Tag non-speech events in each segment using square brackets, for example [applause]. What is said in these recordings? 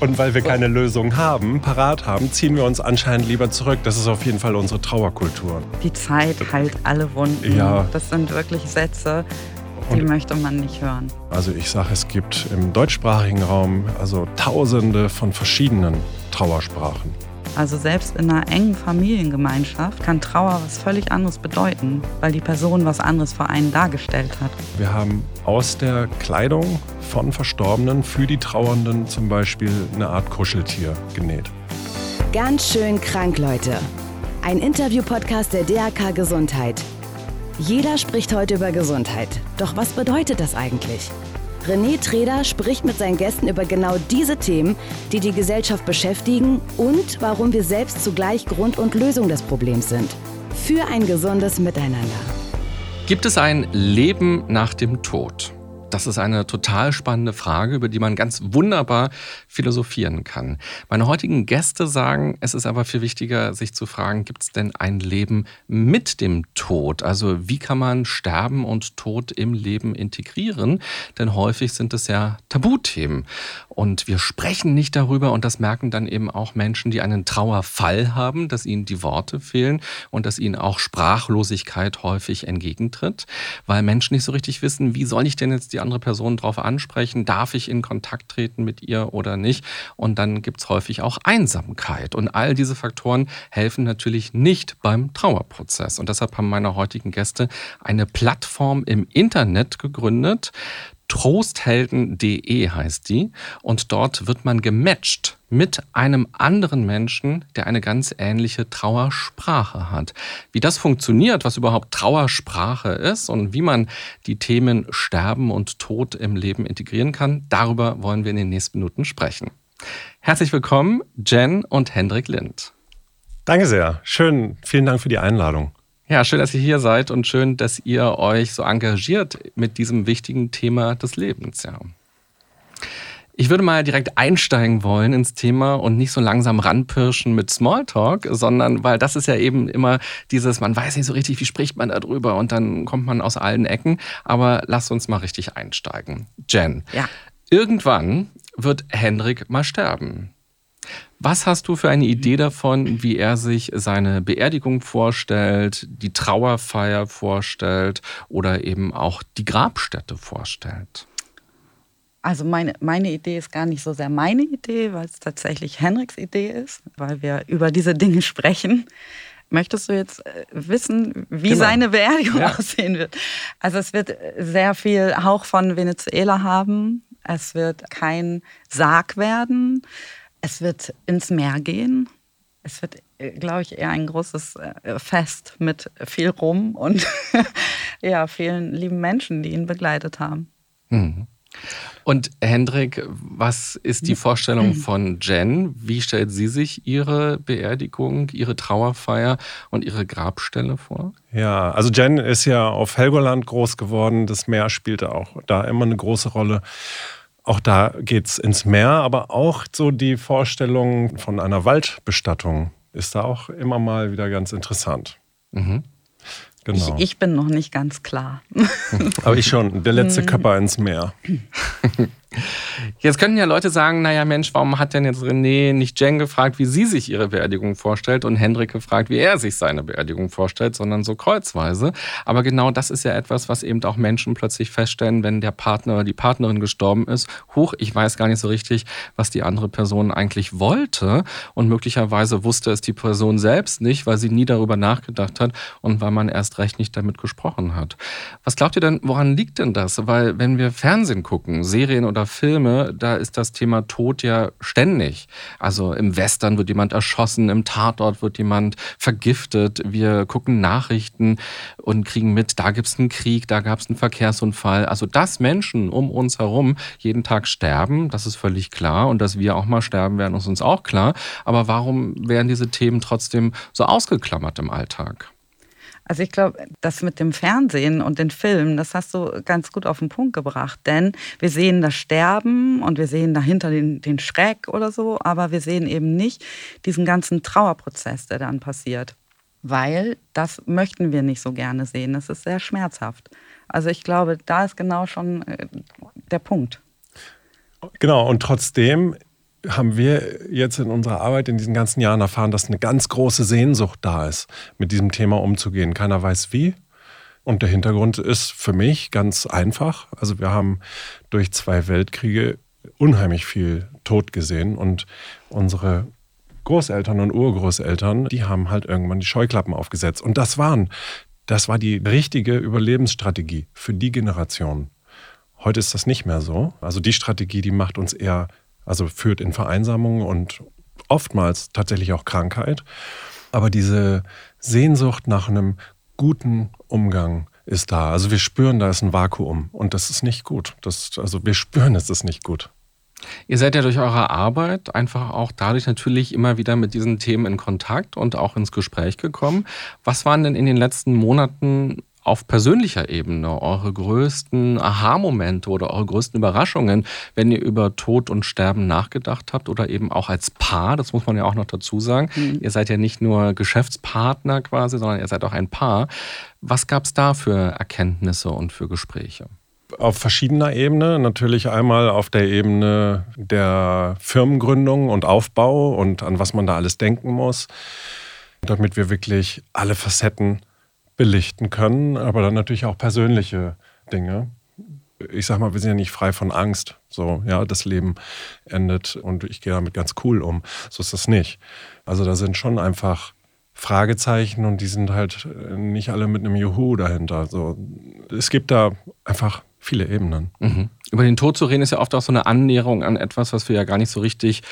Und weil wir keine Lösung haben, parat haben, ziehen wir uns anscheinend lieber zurück. Das ist auf jeden Fall unsere Trauerkultur. Die Zeit heilt alle Wunden. Ja. Das sind wirklich Sätze, die Und- möchte man nicht hören. Also ich sage, es gibt im deutschsprachigen Raum also tausende von verschiedenen Trauersprachen. Also selbst in einer engen Familiengemeinschaft kann Trauer was völlig anderes bedeuten, weil die Person was anderes für einen dargestellt hat. Wir haben aus der Kleidung von Verstorbenen für die Trauernden zum Beispiel eine Art Kuscheltier genäht. Ganz schön krank, Leute. Ein Interview-Podcast der DAK Gesundheit. Jeder spricht heute über Gesundheit. Doch was bedeutet das eigentlich? René Treder spricht mit seinen Gästen über genau diese Themen, die die Gesellschaft beschäftigen und warum wir selbst zugleich Grund und Lösung des Problems sind. Für ein gesundes Miteinander. Gibt es ein Leben nach dem Tod? Das ist eine total spannende Frage, über die man ganz wunderbar philosophieren kann. Meine heutigen Gäste sagen, es ist aber viel wichtiger, sich zu fragen, gibt es denn ein Leben mit dem Tod? Also wie kann man Sterben und Tod im Leben integrieren? Denn häufig sind es ja Tabuthemen. Und wir sprechen nicht darüber und das merken dann eben auch Menschen, die einen Trauerfall haben, dass ihnen die Worte fehlen und dass ihnen auch Sprachlosigkeit häufig entgegentritt, weil Menschen nicht so richtig wissen, wie soll ich denn jetzt die andere Person darauf ansprechen? Darf ich in Kontakt treten mit ihr oder nicht? Und dann gibt es häufig auch Einsamkeit. Und all diese Faktoren helfen natürlich nicht beim Trauerprozess. Und deshalb haben meine heutigen Gäste eine Plattform im Internet gegründet. Trosthelden.de heißt die. Und dort wird man gematcht mit einem anderen Menschen, der eine ganz ähnliche Trauersprache hat. Wie das funktioniert, was überhaupt Trauersprache ist und wie man die Themen Sterben und Tod im Leben integrieren kann, darüber wollen wir in den nächsten Minuten sprechen. Herzlich willkommen, Jen und Hendrik Lind. Danke sehr. Schön. Vielen Dank für die Einladung. Ja, schön, dass ihr hier seid und schön, dass ihr euch so engagiert mit diesem wichtigen Thema des Lebens. Ja. Ich würde mal direkt einsteigen wollen ins Thema und nicht so langsam ranpirschen mit Smalltalk, sondern weil das ist ja eben immer dieses, man weiß nicht so richtig, wie spricht man da drüber und dann kommt man aus allen Ecken. Aber lasst uns mal richtig einsteigen. Jen, Ja. irgendwann wird Hendrik mal sterben. Was hast du für eine Idee davon, wie er sich seine Beerdigung vorstellt, die Trauerfeier vorstellt oder eben auch die Grabstätte vorstellt? Also meine, meine Idee ist gar nicht so sehr meine Idee, weil es tatsächlich Henriks Idee ist, weil wir über diese Dinge [laughs] sprechen. Möchtest du jetzt äh, wissen, wie Genau. seine Beerdigung Ja. aussehen wird? Also es wird sehr viel Hauch von Venezuela haben. Es wird kein Sarg werden. Es wird ins Meer gehen. Es wird, glaube ich, eher ein großes äh, Fest mit viel Rum und [laughs] ja, vielen lieben Menschen, die ihn begleitet haben. Mhm. Und Hendrik, was ist die Vorstellung [clears throat] von Jen? Wie stellt sie sich ihre Beerdigung, ihre Trauerfeier und ihre Grabstelle vor? Ja, also Jen ist ja auf Helgoland groß geworden. Das Meer spielte auch da immer eine große Rolle. Auch da geht's ins Meer, aber auch so die Vorstellung von einer Waldbestattung ist da auch immer mal wieder ganz interessant. Mhm. Genau. Ich, ich bin noch nicht ganz klar. aber ich schon, der letzte Körper ins Meer. [laughs] Jetzt könnten ja Leute sagen, naja Mensch, warum hat denn jetzt René nicht Jen gefragt, wie sie sich ihre Beerdigung vorstellt und Hendrik gefragt, wie er sich seine Beerdigung vorstellt, sondern so kreuzweise. Aber genau das ist ja etwas, was eben auch Menschen plötzlich feststellen, wenn der Partner oder die Partnerin gestorben ist. Huch, ich weiß gar nicht so richtig, was die andere Person eigentlich wollte und möglicherweise wusste es die Person selbst nicht, weil sie nie darüber nachgedacht hat und weil man erst recht nicht damit gesprochen hat. Was glaubt ihr denn, woran liegt denn das? Weil wenn wir Fernsehen gucken, Serien oder Filme, da ist das Thema Tod ja ständig. Also im Western wird jemand erschossen, im Tatort wird jemand vergiftet. Wir gucken Nachrichten und kriegen mit, da gibt es einen Krieg, da gab es einen Verkehrsunfall. Also dass Menschen um uns herum jeden Tag sterben, das ist völlig klar. Und dass wir auch mal sterben werden, ist uns auch klar. Aber warum werden diese Themen trotzdem so ausgeklammert im Alltag? Also ich glaube, das mit dem Fernsehen und den Filmen, das hast du ganz gut auf den Punkt gebracht. Denn wir sehen das Sterben und wir sehen dahinter den, den Schreck oder so, aber wir sehen eben nicht diesen ganzen Trauerprozess, der dann passiert. Weil das möchten wir nicht so gerne sehen. Das ist sehr schmerzhaft. Also ich glaube, da ist genau schon äh, der Punkt. Genau, und trotzdem haben wir jetzt in unserer Arbeit in diesen ganzen Jahren erfahren, dass eine ganz große Sehnsucht da ist, mit diesem Thema umzugehen. Keiner weiß wie. Und der Hintergrund ist für mich ganz einfach. Also wir haben durch zwei Weltkriege unheimlich viel Tod gesehen und unsere Großeltern und Urgroßeltern, die haben halt irgendwann die Scheuklappen aufgesetzt. Und das waren, das war die richtige Überlebensstrategie für die Generation. Heute ist das nicht mehr so. Also die Strategie, die macht uns eher also führt in Vereinsamung und oftmals tatsächlich auch Krankheit. Aber diese Sehnsucht nach einem guten Umgang ist da. Also wir spüren, da ist ein Vakuum und das ist nicht gut. Das, also wir spüren, es ist nicht gut. Ihr seid ja durch eure Arbeit einfach auch dadurch natürlich immer wieder mit diesen Themen in Kontakt und auch ins Gespräch gekommen. Was waren denn in den letzten Monaten auf persönlicher Ebene eure größten Aha-Momente oder eure größten Überraschungen, wenn ihr über Tod und Sterben nachgedacht habt oder eben auch als Paar, das muss man ja auch noch dazu sagen. Mhm. Ihr seid ja nicht nur Geschäftspartner quasi, sondern ihr seid auch ein Paar. Was gab es da für Erkenntnisse und für Gespräche? Auf verschiedener Ebene. Natürlich einmal auf der Ebene der Firmengründung und Aufbau und an was man da alles denken muss, damit wir wirklich alle Facetten belichten können, aber dann natürlich auch persönliche Dinge. Ich sag mal, wir sind ja nicht frei von Angst. So, ja, das Leben endet und ich gehe damit ganz cool um. So ist das nicht. Also da sind schon einfach Fragezeichen und die sind halt nicht alle mit einem Juhu dahinter. So, es gibt da einfach viele Ebenen. Mhm. Über den Tod zu reden ist ja oft auch so eine Annäherung an etwas, was wir ja gar nicht so richtig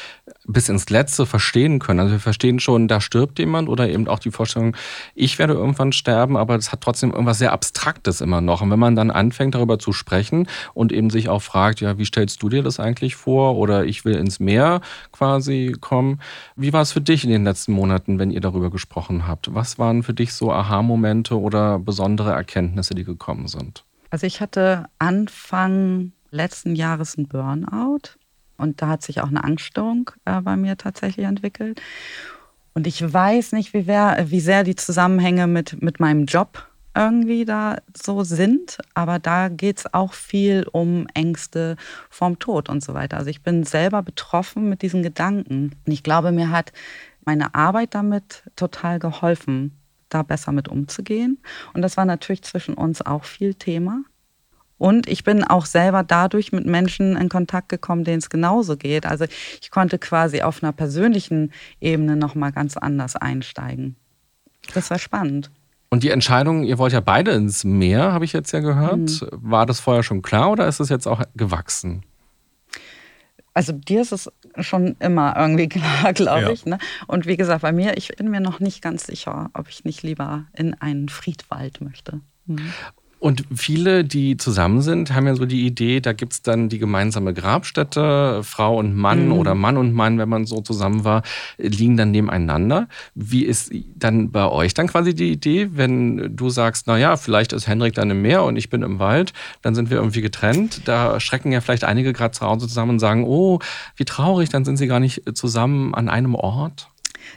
bis ins Letzte verstehen können. Also wir verstehen schon, da stirbt jemand oder eben auch die Vorstellung, ich werde irgendwann sterben, aber es hat trotzdem irgendwas sehr Abstraktes immer noch. Und wenn man dann anfängt, darüber zu sprechen und eben sich auch fragt, ja, wie stellst du dir das eigentlich vor? Oder ich will ins Meer quasi kommen. Wie war es für dich in den letzten Monaten, wenn ihr darüber gesprochen habt? Was waren für dich so Aha-Momente oder besondere Erkenntnisse, die gekommen sind? Also ich hatte Anfang letzten Jahres einen Burnout und da hat sich auch eine Angststörung äh, bei mir tatsächlich entwickelt. Und ich weiß nicht, wie, wer, wie sehr die Zusammenhänge mit, mit meinem Job irgendwie da so sind, aber da geht es auch viel um Ängste vorm Tod und so weiter. Also ich bin selber betroffen mit diesen Gedanken. Und ich glaube, mir hat meine Arbeit damit total geholfen, da besser mit umzugehen. Und das war natürlich zwischen uns auch viel Thema. Und ich bin auch selber dadurch mit Menschen in Kontakt gekommen, denen es genauso geht. Also ich konnte quasi auf einer persönlichen Ebene nochmal ganz anders einsteigen. Das war spannend. Und die Entscheidung, ihr wollt ja beide ins Meer, habe ich jetzt ja gehört. Mhm. War das vorher schon klar oder ist es jetzt auch gewachsen? Also dir ist es schon immer irgendwie [laughs] klar, glaube ja. ich. Ne? Und wie gesagt, bei mir, ich bin mir noch nicht ganz sicher, ob ich nicht lieber in einen Friedwald möchte. Mhm. Und viele, die zusammen sind, haben ja so die Idee, da gibt es dann die gemeinsame Grabstätte, Frau und Mann mhm. oder Mann und Mann, wenn man so zusammen war, liegen dann nebeneinander. Wie ist dann bei euch dann quasi die Idee, wenn du sagst, naja, vielleicht ist Henrik dann im Meer und ich bin im Wald, dann sind wir irgendwie getrennt. Da schrecken ja vielleicht einige gerade zu Hause zusammen und sagen, oh, wie traurig, dann sind sie gar nicht zusammen an einem Ort.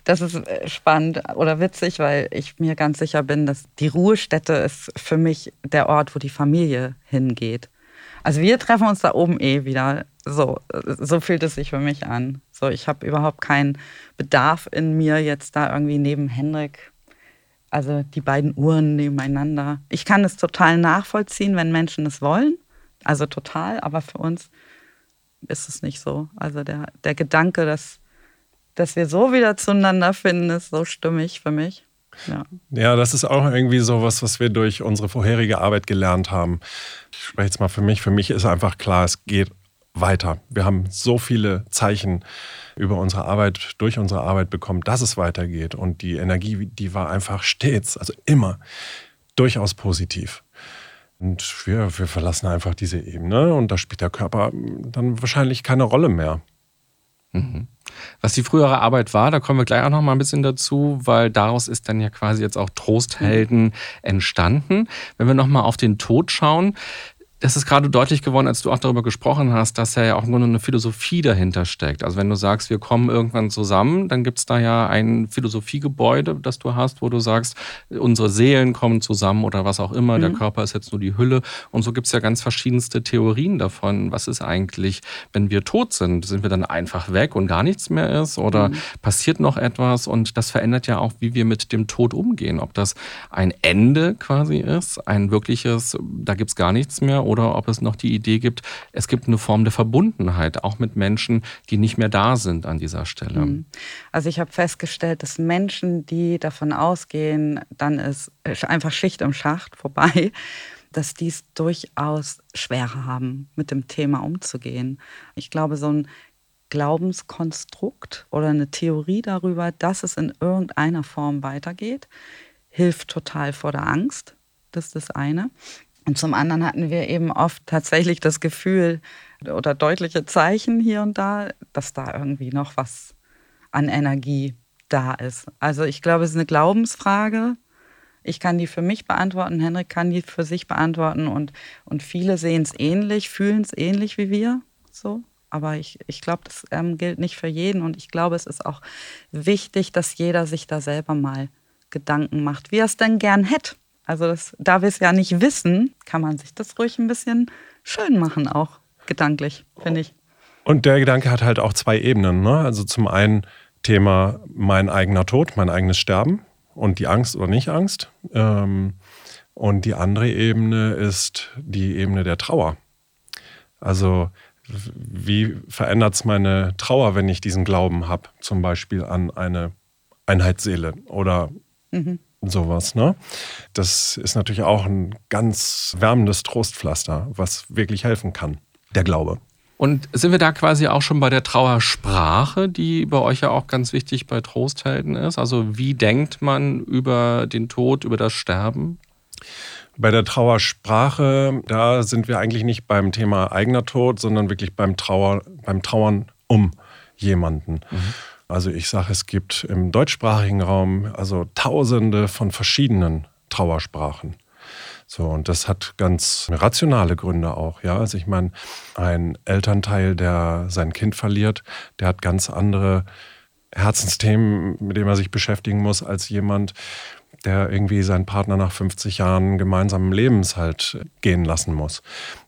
Das ist äh, spannend oder witzig, weil ich mir ganz sicher bin, dass die Ruhestätte ist für mich der Ort, wo die Familie hingeht. Also wir treffen uns da oben eh wieder. So, so fühlt es sich für mich an. So, ich habe überhaupt keinen Bedarf in mir jetzt da irgendwie neben Hendrik. Also die beiden Uhren nebeneinander. Ich kann es total nachvollziehen, wenn Menschen es wollen. Also total, aber für uns ist es nicht so. Also der, der Gedanke, dass dass wir so wieder zueinander finden, ist so stimmig für mich. Ja. ja, das ist auch irgendwie so was, was wir durch unsere vorherige Arbeit gelernt haben. Ich spreche jetzt mal für mich. Für mich ist einfach klar, es geht weiter. Wir haben so viele Zeichen über unsere Arbeit, durch unsere Arbeit bekommen, dass es weitergeht. Und die Energie, die war einfach stets, also immer, durchaus positiv. Und wir, wir verlassen einfach diese Ebene und da spielt der Körper dann wahrscheinlich keine Rolle mehr. Mhm. Was die frühere Arbeit war, da kommen wir gleich auch noch mal ein bisschen dazu, weil daraus ist dann ja quasi jetzt auch Trosthelden entstanden. Wenn wir noch mal auf den Tod schauen, Das ist gerade deutlich geworden, als du auch darüber gesprochen hast, dass ja auch nur eine Philosophie dahinter steckt. Also wenn du sagst, wir kommen irgendwann zusammen, dann gibt es da ja ein Philosophiegebäude, das du hast, wo du sagst, unsere Seelen kommen zusammen oder was auch immer, mhm. der Körper ist jetzt nur die Hülle. Und so gibt es ja ganz verschiedenste Theorien davon. Was ist eigentlich, wenn wir tot sind? Sind wir dann einfach weg und gar nichts mehr ist? Oder mhm. passiert noch etwas? Und das verändert ja auch, wie wir mit dem Tod umgehen. Ob das ein Ende quasi ist, ein wirkliches, da gibt es gar nichts mehr oder ob es noch die Idee gibt, es gibt eine Form der Verbundenheit, auch mit Menschen, die nicht mehr da sind an dieser Stelle. Mhm. Also ich habe festgestellt, dass Menschen, die davon ausgehen, dann ist einfach Schicht im Schacht vorbei, [laughs] dass die es durchaus schwerer haben, mit dem Thema umzugehen. Ich glaube, so ein Glaubenskonstrukt oder eine Theorie darüber, dass es in irgendeiner Form weitergeht, hilft total vor der Angst. Das ist das eine. Und zum anderen hatten wir eben oft tatsächlich das Gefühl oder deutliche Zeichen hier und da, dass da irgendwie noch was an Energie da ist. Also ich glaube, es ist eine Glaubensfrage. Ich kann die für mich beantworten, Henrik kann die für sich beantworten und, und viele sehen es ähnlich, fühlen es ähnlich wie wir. So. Aber ich, ich glaube, das ähm, gilt nicht für jeden und ich glaube, es ist auch wichtig, dass jeder sich da selber mal Gedanken macht, wie er es denn gern hätte. Also das, da wir es ja nicht wissen, kann man sich das ruhig ein bisschen schön machen, auch gedanklich, finde ich. Und der Gedanke hat halt auch zwei Ebenen. Ne? Also zum einen Thema mein eigener Tod, mein eigenes Sterben und die Angst oder nicht Angst. Ähm, und die andere Ebene ist die Ebene der Trauer. Also wie verändert es meine Trauer, wenn ich diesen Glauben habe, zum Beispiel an eine Einheitsseele oder mhm sowas. Ne? Das ist natürlich auch ein ganz wärmendes Trostpflaster, was wirklich helfen kann, der Glaube. Und sind wir da quasi auch schon bei der Trauersprache, die bei euch ja auch ganz wichtig bei Trosthelden ist? Also wie denkt man über den Tod, über das Sterben? Bei der Trauersprache, da sind wir eigentlich nicht beim Thema eigener Tod, sondern wirklich beim, Trauer, beim Trauern um jemanden. Mhm. Also ich sage, es gibt im deutschsprachigen Raum also tausende von verschiedenen Trauersprachen. So, und das hat ganz rationale Gründe auch, ja. Also ich meine, ein Elternteil, der sein Kind verliert, der hat ganz andere Herzensthemen, mit denen er sich beschäftigen muss, als jemand, der irgendwie seinen Partner nach 50 Jahren gemeinsamen Lebens halt gehen lassen muss.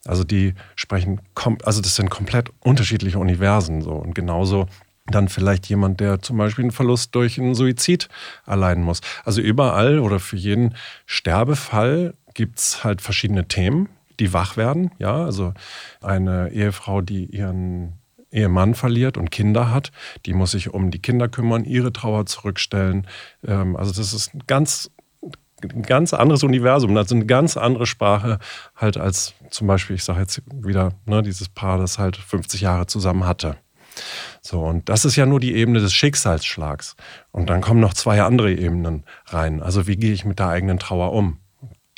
Also die sprechen, also das sind komplett unterschiedliche Universen so. Und genauso dann vielleicht jemand, der zum Beispiel einen Verlust durch einen Suizid erleiden muss. Also überall oder für jeden Sterbefall gibt es halt verschiedene Themen, die wach werden. Ja, also eine Ehefrau, die ihren Ehemann verliert und Kinder hat, die muss sich um die Kinder kümmern, ihre Trauer zurückstellen. Ähm, also das ist ein ganz ein ganz anderes Universum, also eine ganz andere Sprache halt als zum Beispiel, ich sage jetzt wieder, ne, dieses Paar, das halt 50 Jahre zusammen hatte. So, und das ist ja nur die Ebene des Schicksalsschlags. Und dann kommen noch zwei andere Ebenen rein. Also wie gehe ich mit der eigenen Trauer um?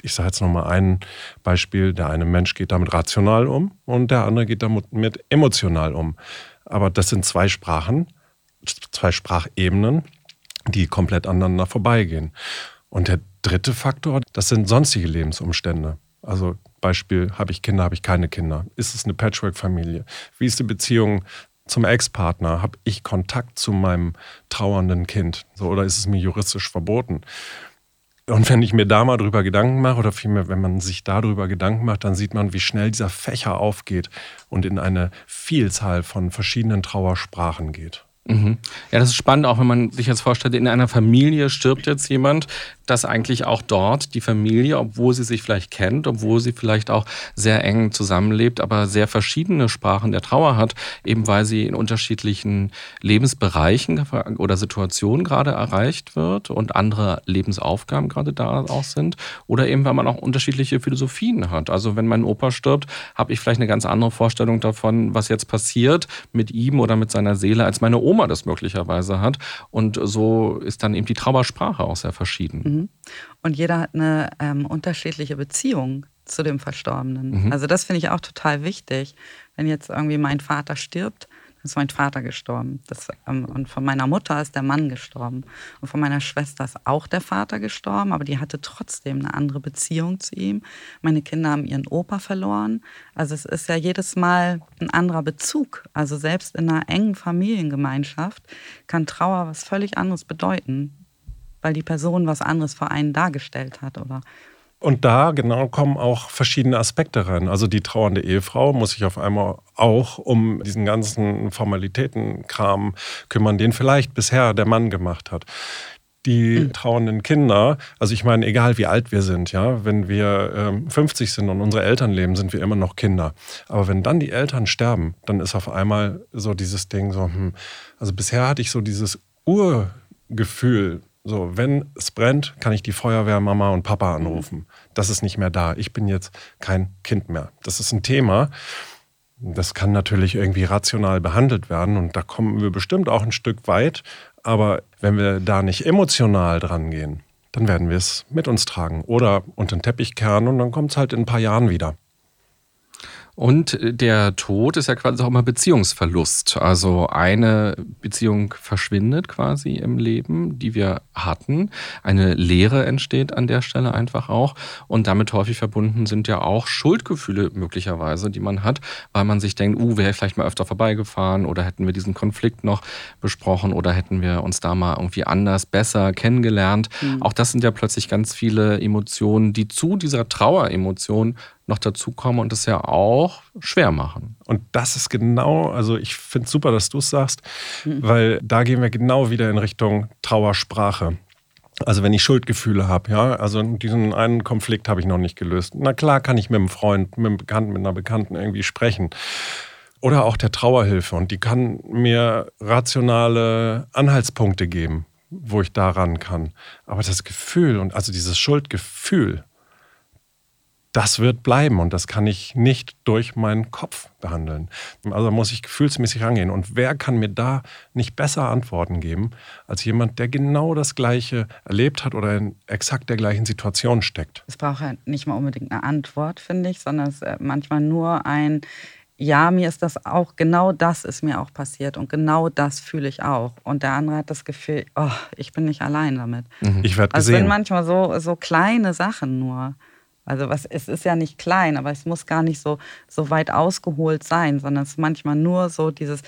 Ich sage jetzt nochmal ein Beispiel. Der eine Mensch geht damit rational um und der andere geht damit mit emotional um. Aber das sind zwei Sprachen, zwei Sprachebenen, die komplett aneinander vorbeigehen. Und der dritte Faktor, das sind sonstige Lebensumstände. Also Beispiel, habe ich Kinder, habe ich keine Kinder? Ist es eine Patchwork-Familie? Wie ist die Beziehung zum Ex-Partner? Habe ich Kontakt zu meinem trauernden Kind? So, oder ist es mir juristisch verboten? Und wenn ich mir da mal drüber Gedanken mache, oder vielmehr, wenn man sich darüber Gedanken macht, dann sieht man, wie schnell dieser Fächer aufgeht und in eine Vielzahl von verschiedenen Trauersprachen geht. Mhm. Ja, das ist spannend, auch wenn man sich jetzt vorstellt, in einer Familie stirbt jetzt jemand, dass eigentlich auch dort die Familie, obwohl sie sich vielleicht kennt, obwohl sie vielleicht auch sehr eng zusammenlebt, aber sehr verschiedene Sprachen der Trauer hat, eben weil sie in unterschiedlichen Lebensbereichen oder Situationen gerade erreicht wird und andere Lebensaufgaben gerade da auch sind. Oder eben, weil man auch unterschiedliche Philosophien hat. Also wenn mein Opa stirbt, habe ich vielleicht eine ganz andere Vorstellung davon, was jetzt passiert mit ihm oder mit seiner Seele, als meine Oma das möglicherweise hat. Und so ist dann eben die Trauersprache auch sehr verschieden. Mhm. Und jeder hat eine ähm, unterschiedliche Beziehung zu dem Verstorbenen. Mhm. Also das finde ich auch total wichtig. Wenn jetzt irgendwie mein Vater stirbt, ist mein Vater gestorben. Das, ähm, und von meiner Mutter ist der Mann gestorben. Und von meiner Schwester ist auch der Vater gestorben, aber die hatte trotzdem eine andere Beziehung zu ihm. Meine Kinder haben ihren Opa verloren. Also es ist ja jedes Mal ein anderer Bezug. Also selbst in einer engen Familiengemeinschaft kann Trauer was völlig anderes bedeuten, weil die Person was anderes vor einen dargestellt hat oder und da genau kommen auch verschiedene Aspekte rein. Also die trauernde Ehefrau muss sich auf einmal auch um diesen ganzen Formalitätenkram kümmern, den vielleicht bisher der Mann gemacht hat die mhm. trauernden Kinder, also ich meine, egal wie alt wir sind, ja, wenn wir ähm, 50 sind und unsere Eltern leben, sind wir immer noch Kinder. Aber wenn dann die Eltern sterben, dann ist auf einmal so dieses Ding so, hm, also bisher hatte ich so dieses Urgefühl, so, wenn es brennt, kann ich die Feuerwehr, Mama und Papa anrufen. Das ist nicht mehr da. Ich bin jetzt kein Kind mehr. Das ist ein Thema. Das kann natürlich irgendwie rational behandelt werden und da kommen wir bestimmt auch ein Stück weit. Aber wenn wir da nicht emotional dran gehen, dann werden wir es mit uns tragen oder unter den Teppich kehren und dann kommt es halt in ein paar Jahren wieder. Und äh, der Tod ist ja quasi auch immer Beziehungsverlust. Also eine Beziehung verschwindet quasi im Leben, die wir hatten. Eine Leere entsteht an der Stelle einfach auch. Und damit häufig verbunden sind ja auch Schuldgefühle möglicherweise, die man hat, weil man sich denkt, uh, wäre ich vielleicht mal öfter vorbeigefahren oder hätten wir diesen Konflikt noch besprochen oder hätten wir uns da mal irgendwie anders, besser kennengelernt. Mhm. Auch das sind ja plötzlich ganz viele Emotionen, die zu dieser Traueremotion noch dazukommen und es ja auch schwer machen. Und das ist genau, also ich finde es super, dass du es sagst, mhm. weil da gehen wir genau wieder in Richtung Trauersprache. Also wenn ich Schuldgefühle habe, ja, also diesen einen Konflikt habe ich noch nicht gelöst. Na klar kann ich mit einem Freund, mit einem Bekannten, mit einer Bekannten irgendwie sprechen. Oder auch der Trauerhilfe und die kann mir rationale Anhaltspunkte geben, wo ich daran kann. Aber das Gefühl und also dieses Schuldgefühl, das wird bleiben und das kann ich nicht durch meinen Kopf behandeln. Also muss ich gefühlsmäßig rangehen. Und wer kann mir da nicht besser Antworten geben, als jemand, der genau das Gleiche erlebt hat oder in exakt der gleichen Situation steckt? Es braucht ja nicht mal unbedingt eine Antwort, finde ich, sondern es ist äh, manchmal nur ein, ja, mir ist das auch, genau das ist mir auch passiert und genau das fühle ich auch. Und der andere hat das Gefühl, oh, ich bin nicht allein damit. Mhm. Ich werde gesehen. Also sind manchmal so, so kleine Sachen nur. Also was, es ist ja nicht klein, aber es muss gar nicht so, so weit ausgeholt sein, sondern es ist manchmal nur so dieses,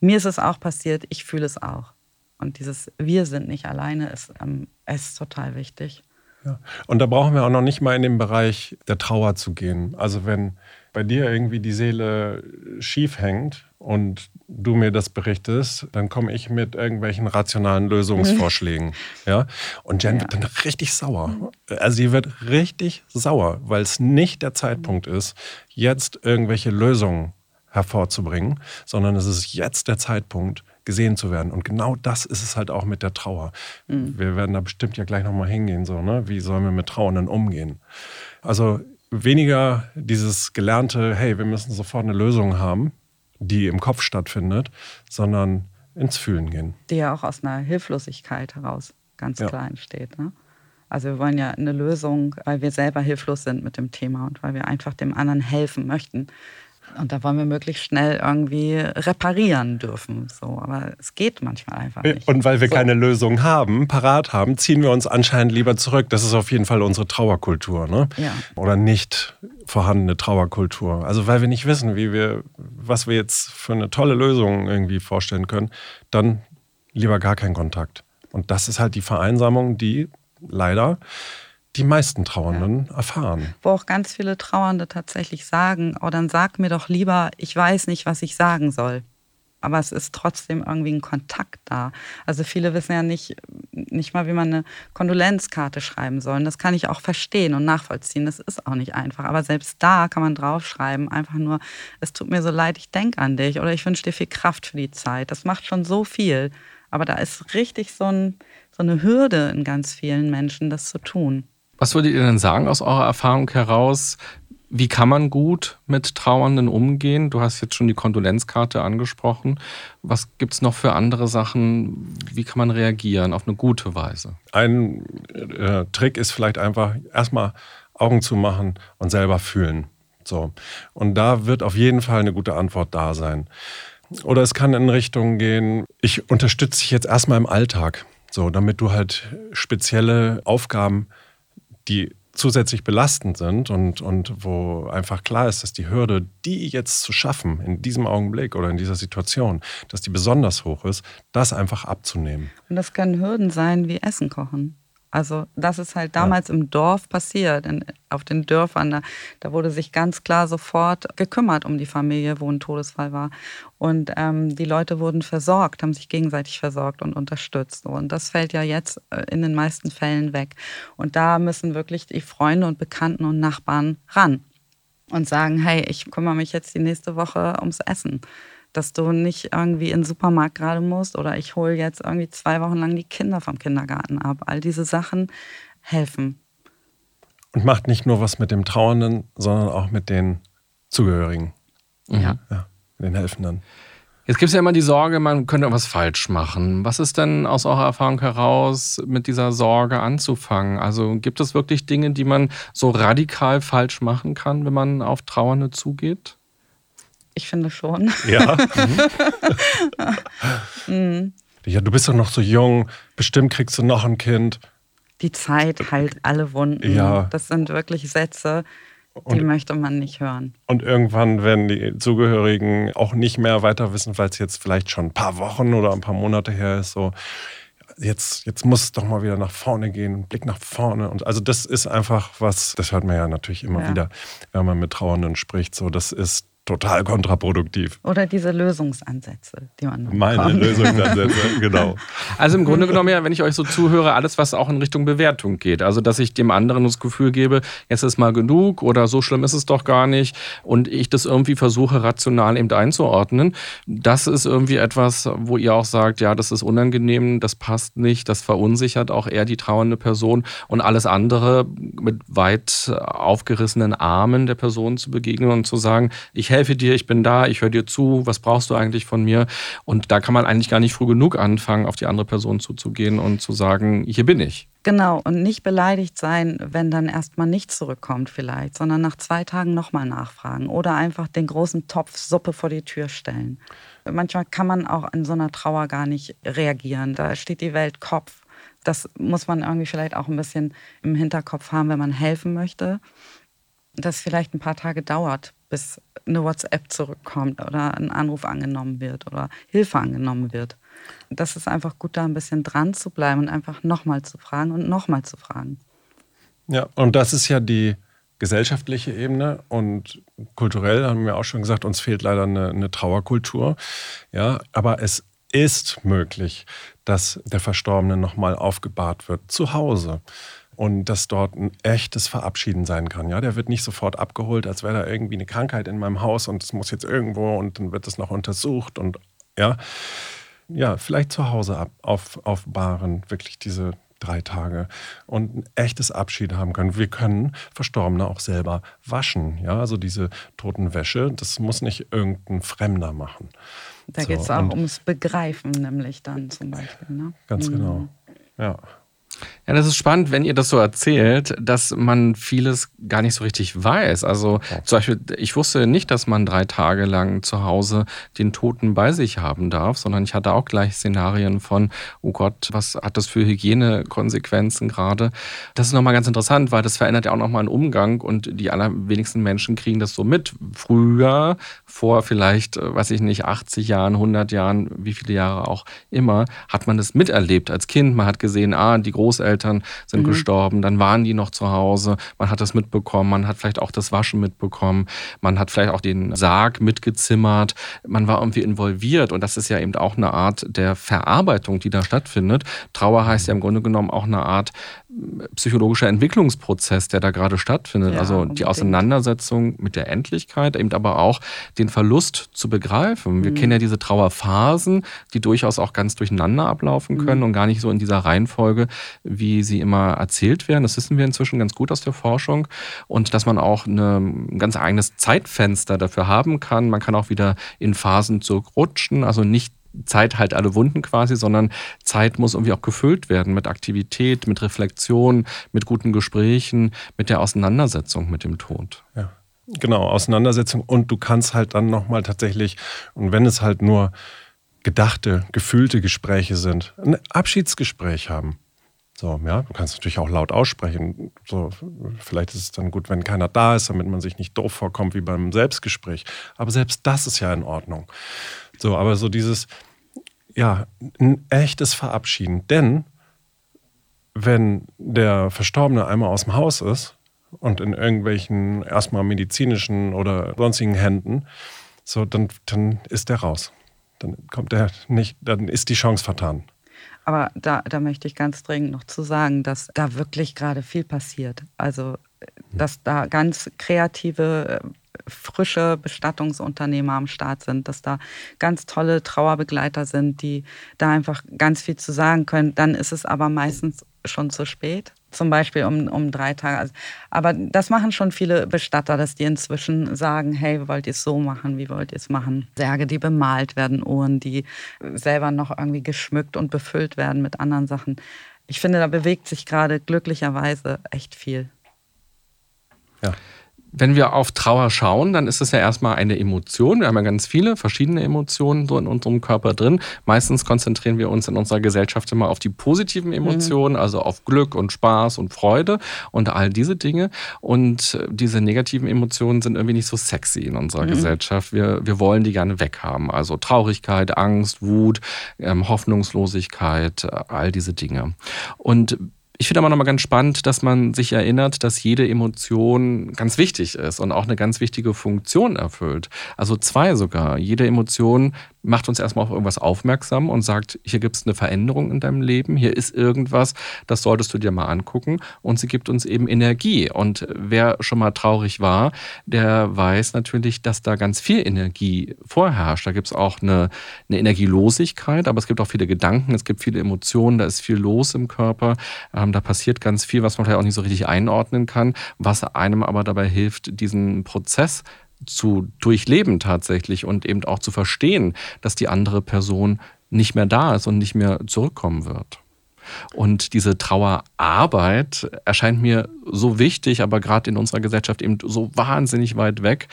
mir ist es auch passiert, ich fühle es auch. Und dieses Wir sind nicht alleine ist, ähm, ist total wichtig. Ja. Und da brauchen wir auch noch nicht mal in den Bereich der Trauer zu gehen. Also wenn bei dir irgendwie die Seele schief hängt und du mir das berichtest, dann komme ich mit irgendwelchen rationalen Lösungsvorschlägen. [laughs] ja? Und Jen ja. wird dann richtig sauer. Also sie wird richtig sauer, weil es nicht der Zeitpunkt ist, jetzt irgendwelche Lösungen hervorzubringen, sondern es ist jetzt der Zeitpunkt, gesehen zu werden. Und genau das ist es halt auch mit der Trauer. Mhm. Wir werden da bestimmt ja gleich nochmal hingehen, so, ne? Wie sollen wir mit Trauernden umgehen? Also weniger dieses gelernte, hey, wir müssen sofort eine Lösung haben, die im Kopf stattfindet, sondern ins Fühlen gehen. Die ja auch aus einer Hilflosigkeit heraus ganz ja. klar entsteht. Ne? Also wir wollen ja eine Lösung, weil wir selber hilflos sind mit dem Thema und weil wir einfach dem anderen helfen möchten. Und da wollen wir möglichst schnell irgendwie reparieren dürfen. So. Aber es geht manchmal einfach nicht. Und weil wir so. keine Lösung haben, parat haben, ziehen wir uns anscheinend lieber zurück. Das ist auf jeden Fall unsere Trauerkultur. Ne? Ja. Oder nicht vorhandene Trauerkultur. Also weil wir nicht wissen, wie wir, was wir jetzt für eine tolle Lösung irgendwie vorstellen können, dann lieber gar keinen Kontakt. Und das ist halt die Vereinsamung, die leider die meisten Trauernden ja. erfahren. Wo auch ganz viele Trauernde tatsächlich sagen, oh, dann sag mir doch lieber, ich weiß nicht, was ich sagen soll. Aber es ist trotzdem irgendwie ein Kontakt da. Also viele wissen ja nicht, nicht mal, wie man eine Kondolenzkarte schreiben soll. Und das kann ich auch verstehen und nachvollziehen. Das ist auch nicht einfach. Aber selbst da kann man draufschreiben, einfach nur, es tut mir so leid, ich denke an dich oder ich wünsche dir viel Kraft für die Zeit. Das macht schon so viel. Aber da ist richtig so, ein, so eine Hürde in ganz vielen Menschen, das zu tun. Was würdet ihr denn sagen aus eurer Erfahrung heraus? Wie kann man gut mit Trauernden umgehen? Du hast jetzt schon die Kondolenzkarte angesprochen. Was gibt es noch für andere Sachen? Wie kann man reagieren auf eine gute Weise? Ein äh, Trick ist vielleicht einfach erstmal Augen zu machen und selber fühlen. So. Und da wird auf jeden Fall eine gute Antwort da sein. Oder es kann in Richtung gehen, ich unterstütze dich jetzt erstmal im Alltag, so, damit du halt spezielle Aufgaben, die zusätzlich belastend sind und, und wo einfach klar ist, dass die Hürde, die jetzt zu schaffen, in diesem Augenblick oder in dieser Situation, dass die besonders hoch ist, das einfach abzunehmen. Und das können Hürden sein wie Essen kochen. Also das ist halt damals ja. im Dorf passiert, in, auf den Dörfern. Da, da, wurde sich ganz klar sofort gekümmert um die Familie, wo ein Todesfall war. Und ähm, die Leute wurden versorgt, haben sich gegenseitig versorgt und unterstützt. Und das fällt ja jetzt äh, in den meisten Fällen weg. Und da müssen wirklich die Freunde und Bekannten und Nachbarn ran und sagen, hey, ich kümmere mich jetzt die nächste Woche ums Essen dass du nicht irgendwie in den Supermarkt gerade musst oder ich hole jetzt irgendwie zwei Wochen lang die Kinder vom Kindergarten ab. All diese Sachen helfen. Und macht nicht nur was mit dem Trauernden, sondern auch mit den Zugehörigen. Ja. ja mit den Helfenden. Jetzt gibt es ja immer die Sorge, man könnte was falsch machen. Was ist denn aus eurer Erfahrung heraus mit dieser Sorge anzufangen? Also gibt es wirklich Dinge, die man so radikal falsch machen kann, wenn man auf Trauernde zugeht? Ich finde schon. Ja. [laughs] mhm. Ja, du bist doch noch so jung. Bestimmt kriegst du noch ein Kind. Die Zeit heilt alle Wunden. Ja. Das sind wirklich Sätze, die und, möchte man nicht hören. Und irgendwann werden die Zugehörigen auch nicht mehr weiter wissen, weil es jetzt vielleicht schon ein paar Wochen oder ein paar Monate her ist. So, jetzt, jetzt muss es doch mal wieder nach vorne gehen, Blick nach vorne. Und also das ist einfach was, das hört man ja natürlich immer ja. wieder, wenn man mit Trauernden spricht. So, das ist total kontraproduktiv. Oder diese Lösungsansätze, die man noch Meine bekommt. Lösungsansätze, [laughs] genau. Also im Grunde genommen ja, wenn ich euch so zuhöre, alles, was auch in Richtung Bewertung geht. Also, dass ich dem anderen das Gefühl gebe, jetzt ist mal genug oder so schlimm ist es doch gar nicht und ich das irgendwie versuche, rational eben einzuordnen. Das ist irgendwie etwas, wo ihr auch sagt, ja, das ist unangenehm, das passt nicht, das verunsichert auch eher die trauernde Person und alles andere mit weit aufgerissenen Armen der Person zu begegnen und zu sagen, ich helfe dir, ich bin da, ich höre dir zu, was brauchst du eigentlich von mir? Und da kann man eigentlich gar nicht früh genug anfangen, auf die andere Person zuzugehen und zu sagen, hier bin ich. Genau, und nicht beleidigt sein, wenn dann erstmal nicht zurückkommt vielleicht, sondern nach zwei Tagen nochmal nachfragen oder einfach den großen Topf Suppe vor die Tür stellen. Manchmal kann man auch in so einer Trauer gar nicht reagieren. Da steht die Welt Kopf. Das muss man irgendwie vielleicht auch ein bisschen im Hinterkopf haben, wenn man helfen möchte. Das vielleicht ein paar Tage dauert, bis eine WhatsApp zurückkommt oder ein Anruf angenommen wird oder Hilfe angenommen wird. Das ist einfach gut, da ein bisschen dran zu bleiben und einfach nochmal zu fragen und nochmal zu fragen. Ja, und das ist ja die gesellschaftliche Ebene und kulturell haben wir auch schon gesagt, uns fehlt leider eine, eine Trauerkultur. Ja, aber es ist möglich, dass der Verstorbene nochmal aufgebahrt wird zu Hause und dass dort ein echtes Verabschieden sein kann. Ja, der wird nicht sofort abgeholt, als wäre da irgendwie eine Krankheit in meinem Haus und es muss jetzt irgendwo und dann wird es noch untersucht und ja, ja, vielleicht zu Hause ab, auf, aufbahren, wirklich diese drei Tage und ein echtes Abschied haben können. Wir können Verstorbene auch selber waschen. Ja, also diese toten Wäsche, das muss nicht irgendein Fremder machen. Da so, geht es auch ums Begreifen, nämlich dann zum Beispiel. Ne? Ganz genau. Mhm. Ja. Ja, das ist spannend, wenn ihr das so erzählt, dass man vieles gar nicht so richtig weiß. Also ja. zum Beispiel, ich wusste nicht, dass man drei Tage lang zu Hause den Toten bei sich haben darf, sondern ich hatte auch gleich Szenarien von, oh Gott, was hat das für Hygienekonsequenzen gerade? Das ist nochmal ganz interessant, weil das verändert ja auch nochmal einen Umgang und die allerwenigsten Menschen kriegen das so mit. Früher, vor vielleicht, äh, weiß ich nicht, 80 Jahren, 100 Jahren, wie viele Jahre auch immer, hat man das miterlebt als Kind. Man hat gesehen, ah, die Großeltern sind mhm. gestorben, dann waren die noch zu Hause, man hat das mitbekommen, man hat vielleicht auch das Waschen mitbekommen, man hat vielleicht auch den Sarg mitgezimmert, man war irgendwie involviert und das ist ja eben auch eine Art der Verarbeitung, die da stattfindet. Trauer heißt ja im Grunde genommen auch eine Art psychologischer Entwicklungsprozess, der da gerade stattfindet. Ja, also unbedingt. die Auseinandersetzung mit der Endlichkeit, eben aber auch den Verlust zu begreifen. Wir mhm. kennen ja diese Trauerphasen, die durchaus auch ganz durcheinander ablaufen können mhm. und gar nicht so in dieser Reihenfolge, wie sie immer erzählt werden. Das wissen wir inzwischen ganz gut aus der Forschung. Und dass man auch eine, ein ganz eigenes Zeitfenster dafür haben kann. Man kann auch wieder in Phasen zurückrutschen, also nicht Zeit halt alle Wunden quasi, sondern Zeit muss irgendwie auch gefüllt werden mit Aktivität, mit Reflexion, mit guten Gesprächen, mit der Auseinandersetzung mit dem Tod. Ja. Genau, Auseinandersetzung. Und du kannst halt dann nochmal tatsächlich, und wenn es halt nur gedachte, gefühlte Gespräche sind, ein Abschiedsgespräch haben. So, ja, du kannst natürlich auch laut aussprechen. So, vielleicht ist es dann gut, wenn keiner da ist, damit man sich nicht doof vorkommt wie beim Selbstgespräch. Aber selbst das ist ja in Ordnung. So, aber so dieses, ja, ein echtes Verabschieden. Denn wenn der Verstorbene einmal aus dem Haus ist und in irgendwelchen erstmal medizinischen oder sonstigen Händen, so, dann, dann ist der raus. Dann kommt er nicht, dann ist die Chance vertan. Aber da, da möchte ich ganz dringend noch zu sagen, dass da wirklich gerade viel passiert. Also, dass da ganz kreative, frische Bestattungsunternehmer am Start sind, dass da ganz tolle Trauerbegleiter sind, die da einfach ganz viel zu sagen können. Dann ist es aber meistens schon zu spät. Zum Beispiel um, um drei Tage. Also, aber das machen schon viele Bestatter, dass die inzwischen sagen, hey, wollt ihr es so machen, wie wollt ihr es machen? Särge, die bemalt werden, Uhren, die selber noch irgendwie geschmückt und befüllt werden mit anderen Sachen. Ich finde, da bewegt sich gerade glücklicherweise echt viel. Ja. Wenn wir auf Trauer schauen, dann ist es ja erstmal eine Emotion. Wir haben ja ganz viele verschiedene Emotionen so in unserem Körper drin. Meistens konzentrieren wir uns in unserer Gesellschaft immer auf die positiven Emotionen, mhm. also auf Glück und Spaß und Freude und all diese Dinge. Und diese negativen Emotionen sind irgendwie nicht so sexy in unserer mhm. Gesellschaft. Wir, wir wollen die gerne weghaben. Also Traurigkeit, Angst, Wut, ähm, Hoffnungslosigkeit, all diese Dinge. Und ich finde aber nochmal ganz spannend, dass man sich erinnert, dass jede Emotion ganz wichtig ist und auch eine ganz wichtige Funktion erfüllt. Also zwei sogar. Jede Emotion macht uns erstmal auf irgendwas aufmerksam und sagt, hier gibt es eine Veränderung in deinem Leben, hier ist irgendwas, das solltest du dir mal angucken. Und sie gibt uns eben Energie. Und wer schon mal traurig war, der weiß natürlich, dass da ganz viel Energie vorherrscht. Da gibt es auch eine, eine Energielosigkeit, aber es gibt auch viele Gedanken, es gibt viele Emotionen, da ist viel los im Körper. Ähm, da passiert ganz viel, was man vielleicht auch nicht so richtig einordnen kann, was einem aber dabei hilft, diesen Prozess zu durchleben tatsächlich und eben auch zu verstehen, dass die andere Person nicht mehr da ist und nicht mehr zurückkommen wird. Und diese Trauerarbeit erscheint mir so wichtig, aber gerade in unserer Gesellschaft eben so wahnsinnig weit weg.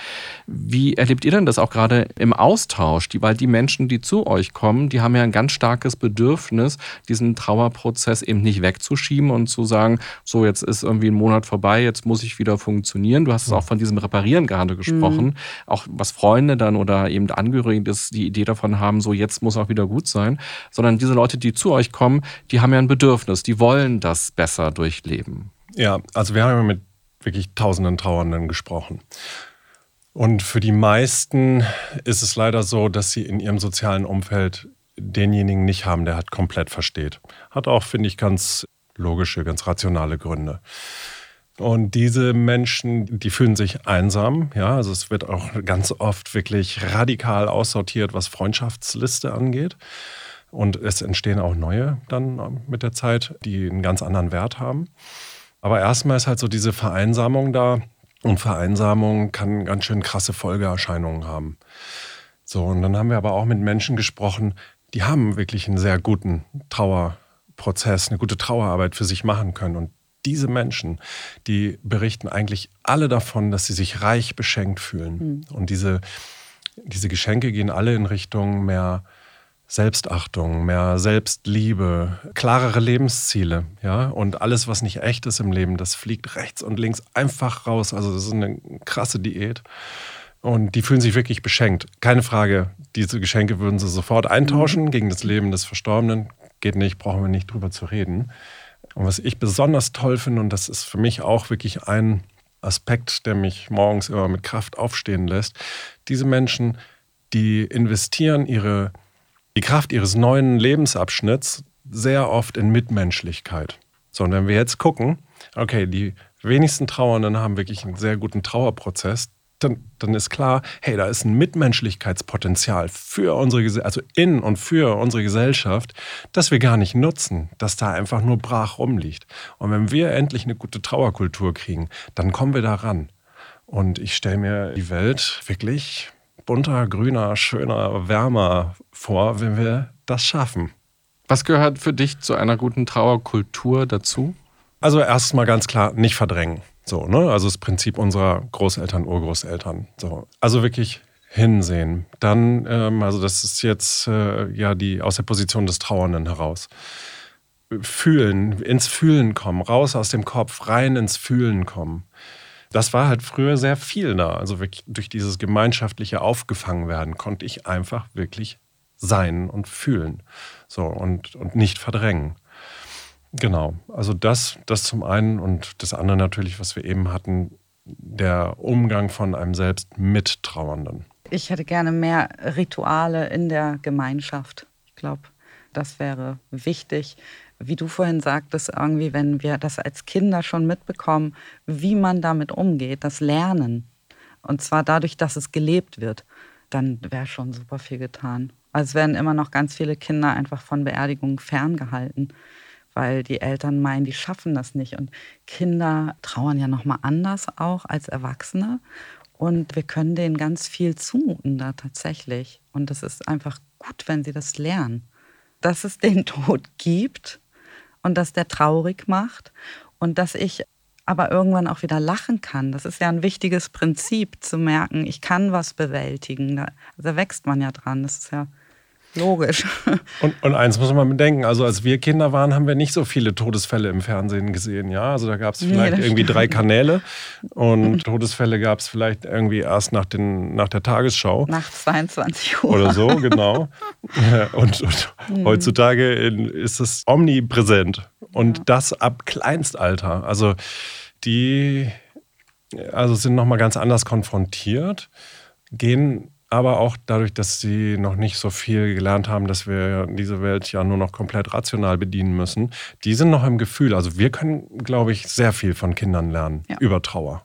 Wie erlebt ihr denn das auch gerade im Austausch? Die, weil die Menschen, die zu euch kommen, die haben ja ein ganz starkes Bedürfnis, diesen Trauerprozess eben nicht wegzuschieben und zu sagen, so jetzt ist irgendwie ein Monat vorbei, jetzt muss ich wieder funktionieren. Du hast es auch von diesem Reparieren gerade gesprochen. Mhm. Auch was Freunde dann oder eben Angehörige das die Idee davon haben, so jetzt muss auch wieder gut sein. Sondern diese Leute, die zu euch kommen, die haben ja ein Bedürfnis, die wollen das besser durchleben. Ja, also wir haben mit wirklich tausenden Trauernden gesprochen. Und für die meisten ist es leider so, dass sie in ihrem sozialen Umfeld denjenigen nicht haben, der halt komplett versteht. Hat auch, finde ich, ganz logische, ganz rationale Gründe. Und diese Menschen, die fühlen sich einsam. Ja, also es wird auch ganz oft wirklich radikal aussortiert, was Freundschaftsliste angeht. Und es entstehen auch neue dann mit der Zeit, die einen ganz anderen Wert haben. Aber erstmal ist halt so diese Vereinsamung da. Und Vereinsamung kann ganz schön krasse Folgeerscheinungen haben. So, und dann haben wir aber auch mit Menschen gesprochen, die haben wirklich einen sehr guten Trauerprozess, eine gute Trauerarbeit für sich machen können. Und diese Menschen, die berichten eigentlich alle davon, dass sie sich reich beschenkt fühlen. Mhm. Und diese, diese Geschenke gehen alle in Richtung mehr Selbstachtung, mehr Selbstliebe, klarere Lebensziele, ja. Und alles, was nicht echt ist im Leben, das fliegt rechts und links einfach raus. Also das ist eine krasse Diät. Und die fühlen sich wirklich beschenkt. Keine Frage, diese Geschenke würden sie sofort eintauschen mhm. gegen das Leben des Verstorbenen. Geht nicht, brauchen wir nicht drüber zu reden. Und was ich besonders toll finde, und das ist für mich auch wirklich ein Aspekt, der mich morgens immer mit Kraft aufstehen lässt, diese Menschen, die investieren ihre die Kraft ihres neuen Lebensabschnitts sehr oft in Mitmenschlichkeit. So, und wenn wir jetzt gucken, okay, die wenigsten Trauernden haben wirklich einen sehr guten Trauerprozess, dann, dann ist klar, hey, da ist ein Mitmenschlichkeitspotenzial für unsere, also in und für unsere Gesellschaft, das wir gar nicht nutzen, das da einfach nur brach rumliegt. Und wenn wir endlich eine gute Trauerkultur kriegen, dann kommen wir da ran. Und ich stelle mir die Welt wirklich bunter, grüner, schöner, wärmer vor, wenn wir das schaffen. Was gehört für dich zu einer guten Trauerkultur dazu? Also erstmal ganz klar, nicht verdrängen. So, ne? Also das Prinzip unserer Großeltern, Urgroßeltern. So. Also wirklich hinsehen. Dann, ähm, also das ist jetzt äh, ja die aus der Position des Trauernden heraus. Fühlen, ins Fühlen kommen, raus aus dem Kopf, rein ins Fühlen kommen. Das war halt früher sehr viel da. Also wirklich durch dieses gemeinschaftliche Aufgefangen werden konnte ich einfach wirklich sein und fühlen. So und, und nicht verdrängen. Genau. Also das, das zum einen und das andere natürlich, was wir eben hatten, der Umgang von einem selbst mit Trauernden. Ich hätte gerne mehr Rituale in der Gemeinschaft. Ich glaube, das wäre wichtig. Wie du vorhin sagtest, irgendwie, wenn wir das als Kinder schon mitbekommen, wie man damit umgeht, das Lernen. Und zwar dadurch, dass es gelebt wird, dann wäre schon super viel getan. Also es werden immer noch ganz viele Kinder einfach von Beerdigungen ferngehalten, weil die Eltern meinen, die schaffen das nicht. Und Kinder trauern ja noch mal anders auch als Erwachsene. Und wir können denen ganz viel zumuten da tatsächlich. Und es ist einfach gut, wenn sie das lernen. Dass es den [laughs] Tod gibt und dass der traurig macht und dass ich aber irgendwann auch wieder lachen kann. Das ist ja ein wichtiges Prinzip, zu merken, ich kann was bewältigen. Da, da wächst man ja dran. Das ist ja Logisch. Und, und eins muss man bedenken, also als wir Kinder waren, haben wir nicht so viele Todesfälle im Fernsehen gesehen. Ja, also da gab es vielleicht nee, irgendwie drei Kanäle und Todesfälle gab es vielleicht irgendwie erst nach, den, nach der Tagesschau. Nach 22 Uhr. Oder so, genau. [laughs] Und, und mhm. heutzutage ist es omnipräsent und ja. das ab Kleinstalter. Also die also sind nochmal ganz anders konfrontiert, gehen aber auch dadurch, dass sie noch nicht so viel gelernt haben, dass wir diese Welt ja nur noch komplett rational bedienen müssen, die sind noch im Gefühl. Also wir können, glaube ich, sehr viel von Kindern lernen ja. über Trauer.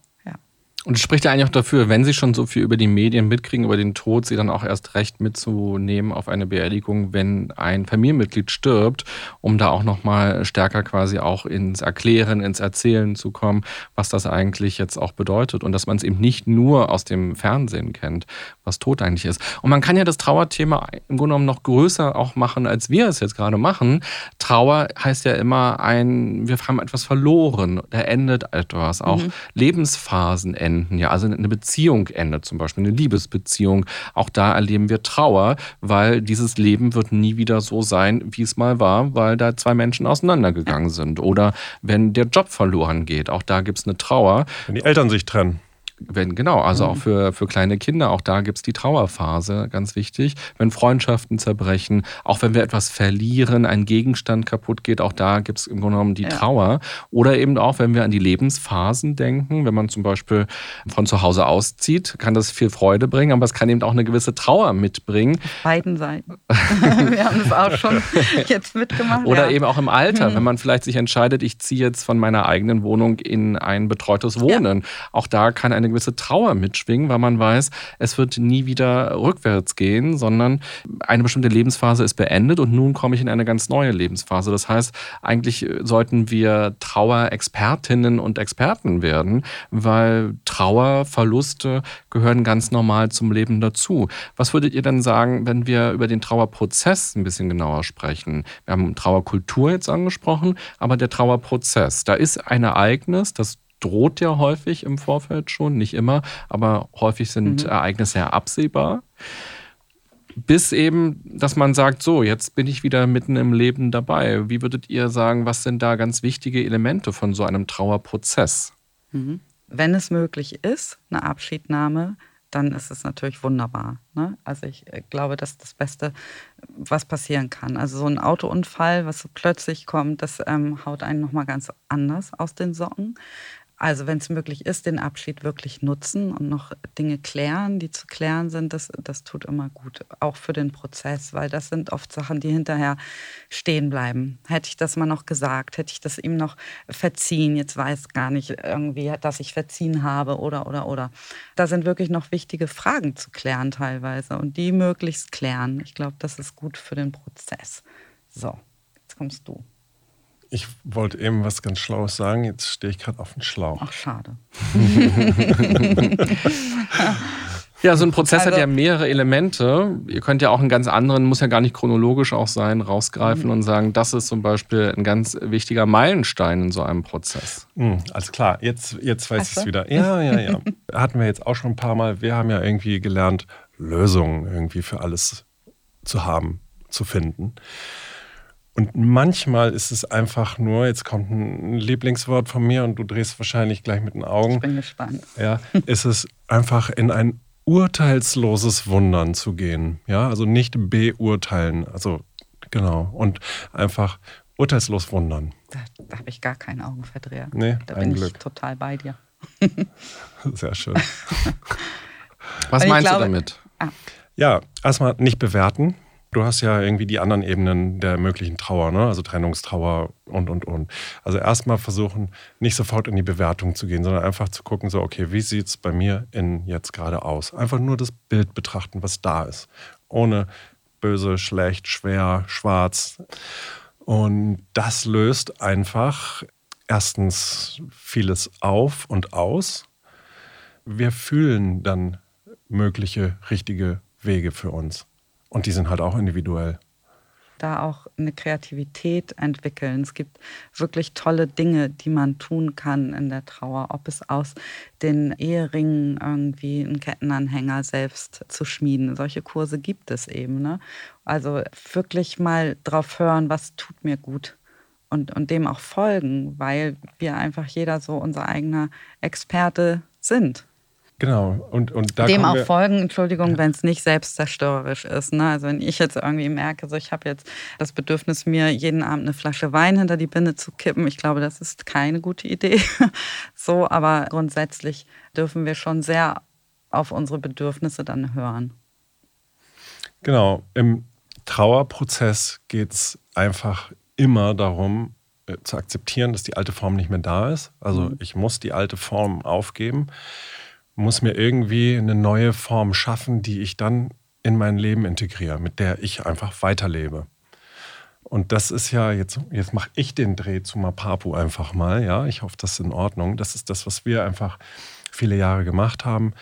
Und spricht ja eigentlich auch dafür, wenn sie schon so viel über die Medien mitkriegen, über den Tod, sie dann auch erst recht mitzunehmen auf eine Beerdigung, wenn ein Familienmitglied stirbt, um da auch nochmal stärker quasi auch ins Erklären, ins Erzählen zu kommen, was das eigentlich jetzt auch bedeutet und dass man es eben nicht nur aus dem Fernsehen kennt, was Tod eigentlich ist. Und man kann ja das Trauerthema im Grunde genommen noch größer auch machen, als wir es jetzt gerade machen. Trauer heißt ja immer ein, wir haben etwas verloren, da endet etwas, auch mhm. Lebensphasen enden enden. Ja, also eine Beziehung endet zum Beispiel, eine Liebesbeziehung. Auch da erleben wir Trauer, weil dieses Leben wird nie wieder so sein, wie es mal war, weil da zwei Menschen auseinandergegangen sind. Oder wenn der Job verloren geht, auch da gibt es eine Trauer. Wenn die Eltern sich trennen. Wenn, genau, also mhm. auch für, für kleine Kinder, auch da gibt es die Trauerphase, ganz wichtig. Wenn Freundschaften zerbrechen, auch wenn wir etwas verlieren, ein Gegenstand kaputt geht, auch da gibt es im Grunde genommen die ja. Trauer. Oder eben auch, wenn wir an die Lebensphasen denken, wenn man zum Beispiel von zu Hause auszieht, kann das viel Freude bringen, aber es kann eben auch eine gewisse Trauer mitbringen. Auf beiden Seiten. [laughs] wir haben das auch schon [laughs] jetzt mitgemacht. Oder ja. eben auch im Alter, mhm. wenn man vielleicht sich entscheidet, ich ziehe jetzt von meiner eigenen Wohnung in ein betreutes Wohnen. Ja. Auch da kann eine gewisse Trauer mitschwingen, weil man weiß, es wird nie wieder rückwärts gehen, sondern eine bestimmte Lebensphase ist beendet und nun komme ich in eine ganz neue Lebensphase. Das heißt, eigentlich sollten wir Trauerexpertinnen und Experten werden, weil Trauer, Verluste gehören ganz normal zum Leben dazu. Was würdet ihr denn sagen, wenn wir über den Trauerprozess ein bisschen genauer sprechen? Wir haben Trauerkultur jetzt angesprochen, aber der Trauerprozess, da ist ein Ereignis, das droht ja häufig im Vorfeld schon, nicht immer, aber häufig sind mhm. Ereignisse ja absehbar. Bis eben, dass man sagt, so, jetzt bin ich wieder mitten im Leben dabei. Wie würdet ihr sagen, was sind da ganz wichtige Elemente von so einem Trauerprozess? Mhm. Wenn es möglich ist, eine Abschiednahme, dann ist es natürlich wunderbar. Ne? Also ich äh, glaube, das ist das Beste, was passieren kann. Also so ein Autounfall, was so plötzlich kommt, das ähm, haut einen nochmal ganz anders aus den Socken. Also wenn es möglich ist, den Abschied wirklich nutzen und noch Dinge klären, die zu klären sind, das, das tut immer gut, auch für den Prozess, weil das sind oft Sachen, die hinterher stehen bleiben. Hätte ich das mal noch gesagt, hätte ich das ihm noch verziehen, jetzt weiß gar nicht irgendwie, dass ich verziehen habe oder, oder, oder. Da sind wirklich noch wichtige Fragen zu klären teilweise und die möglichst klären. Ich glaube, das ist gut für den Prozess. So, jetzt kommst du. Ich wollte eben was ganz Schlaues sagen, jetzt stehe ich gerade auf dem Schlauch. Ach, schade. [laughs] Ja, so ein Prozess Also- hat ja mehrere Elemente. Ihr könnt ja auch einen ganz anderen, muss ja gar nicht chronologisch auch sein, rausgreifen und sagen, das ist zum Beispiel ein ganz wichtiger Meilenstein in so einem Prozess. Hm, alles klar, jetzt, jetzt weiß ich es wieder. Ja, ja, ja. [laughs] Hatten wir jetzt auch schon ein paar Mal. Wir haben ja irgendwie gelernt, Lösungen irgendwie für alles zu haben, zu finden. Und manchmal ist es einfach nur, jetzt kommt ein Lieblingswort von mir und du drehst wahrscheinlich gleich mit den Augen. Ich bin gespannt. ja, ist es einfach in ein urteilsloses Wundern zu gehen. Ja, also nicht beurteilen. Also, genau. Und einfach urteilslos wundern. Da, da habe ich gar keinen Augenverdreher. Nee, da ein bin Glück. ich total bei dir. [laughs] Sehr schön. [laughs] Was ich meinst glaube- du damit? Ja, erstmal nicht bewerten. Du hast ja irgendwie die anderen Ebenen der möglichen Trauer, ne? also Trennungstrauer und, und, und. Also erstmal versuchen, nicht sofort in die Bewertung zu gehen, sondern einfach zu gucken, so, okay, wie sieht es bei mir in jetzt gerade aus? Einfach nur das Bild betrachten, was da ist. Ohne böse, schlecht, schwer, schwarz. Und das löst einfach erstens vieles auf und aus. Wir fühlen dann mögliche richtige Wege für uns. Und die sind halt auch individuell. Da auch eine Kreativität entwickeln. Es gibt wirklich tolle Dinge, die man tun kann in der Trauer. Ob es aus den Eheringen irgendwie einen Kettenanhänger selbst zu schmieden. Solche Kurse gibt es eben. Ne? Also wirklich mal drauf hören, was tut mir gut. Und, und dem auch folgen, weil wir einfach jeder so unser eigener Experte sind. Genau. Und, und dem auch folgen, Entschuldigung, wenn es nicht selbstzerstörerisch ist. Ne? Also wenn ich jetzt irgendwie merke, so ich habe jetzt das Bedürfnis, mir jeden Abend eine Flasche Wein hinter die Binde zu kippen, ich glaube, das ist keine gute Idee. [laughs] so, aber grundsätzlich dürfen wir schon sehr auf unsere Bedürfnisse dann hören. Genau. Im Trauerprozess geht es einfach immer darum, äh, zu akzeptieren, dass die alte Form nicht mehr da ist. Also ich muss die alte Form aufgeben, muss mir irgendwie eine neue Form schaffen, die ich dann in mein Leben integriere, mit der ich einfach weiterlebe. Und das ist ja, jetzt, jetzt mache ich den Dreh zu Mapapu einfach mal, ja. Ich hoffe, das ist in Ordnung. Das ist das, was wir einfach viele Jahre gemacht haben.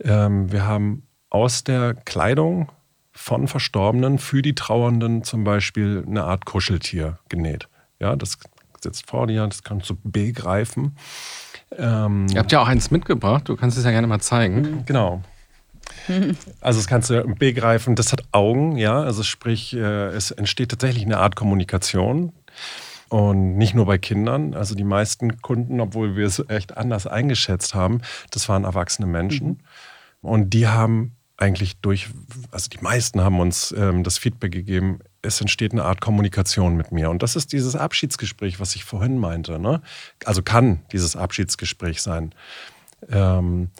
Ähm, wir haben aus der Kleidung von Verstorbenen für die Trauernden zum Beispiel eine Art Kuscheltier genäht. Ja, das sitzt vor dir, das kannst du begreifen. Ähm, Ihr habt ja auch eins mitgebracht, du kannst es ja gerne mal zeigen. Genau. [laughs] Also das kannst du begreifen, das hat Augen, ja, also sprich, äh, es entsteht tatsächlich eine Art Kommunikation und nicht nur bei Kindern, also die meisten Kunden, obwohl wir es echt anders eingeschätzt haben, das waren erwachsene Menschen und die haben eigentlich durch, also die meisten haben uns ähm, das Feedback gegeben, es entsteht eine Art Kommunikation mit mir. Und das ist dieses Abschiedsgespräch, was ich vorhin meinte. Ne? Also kann dieses Abschiedsgespräch sein. Ähm,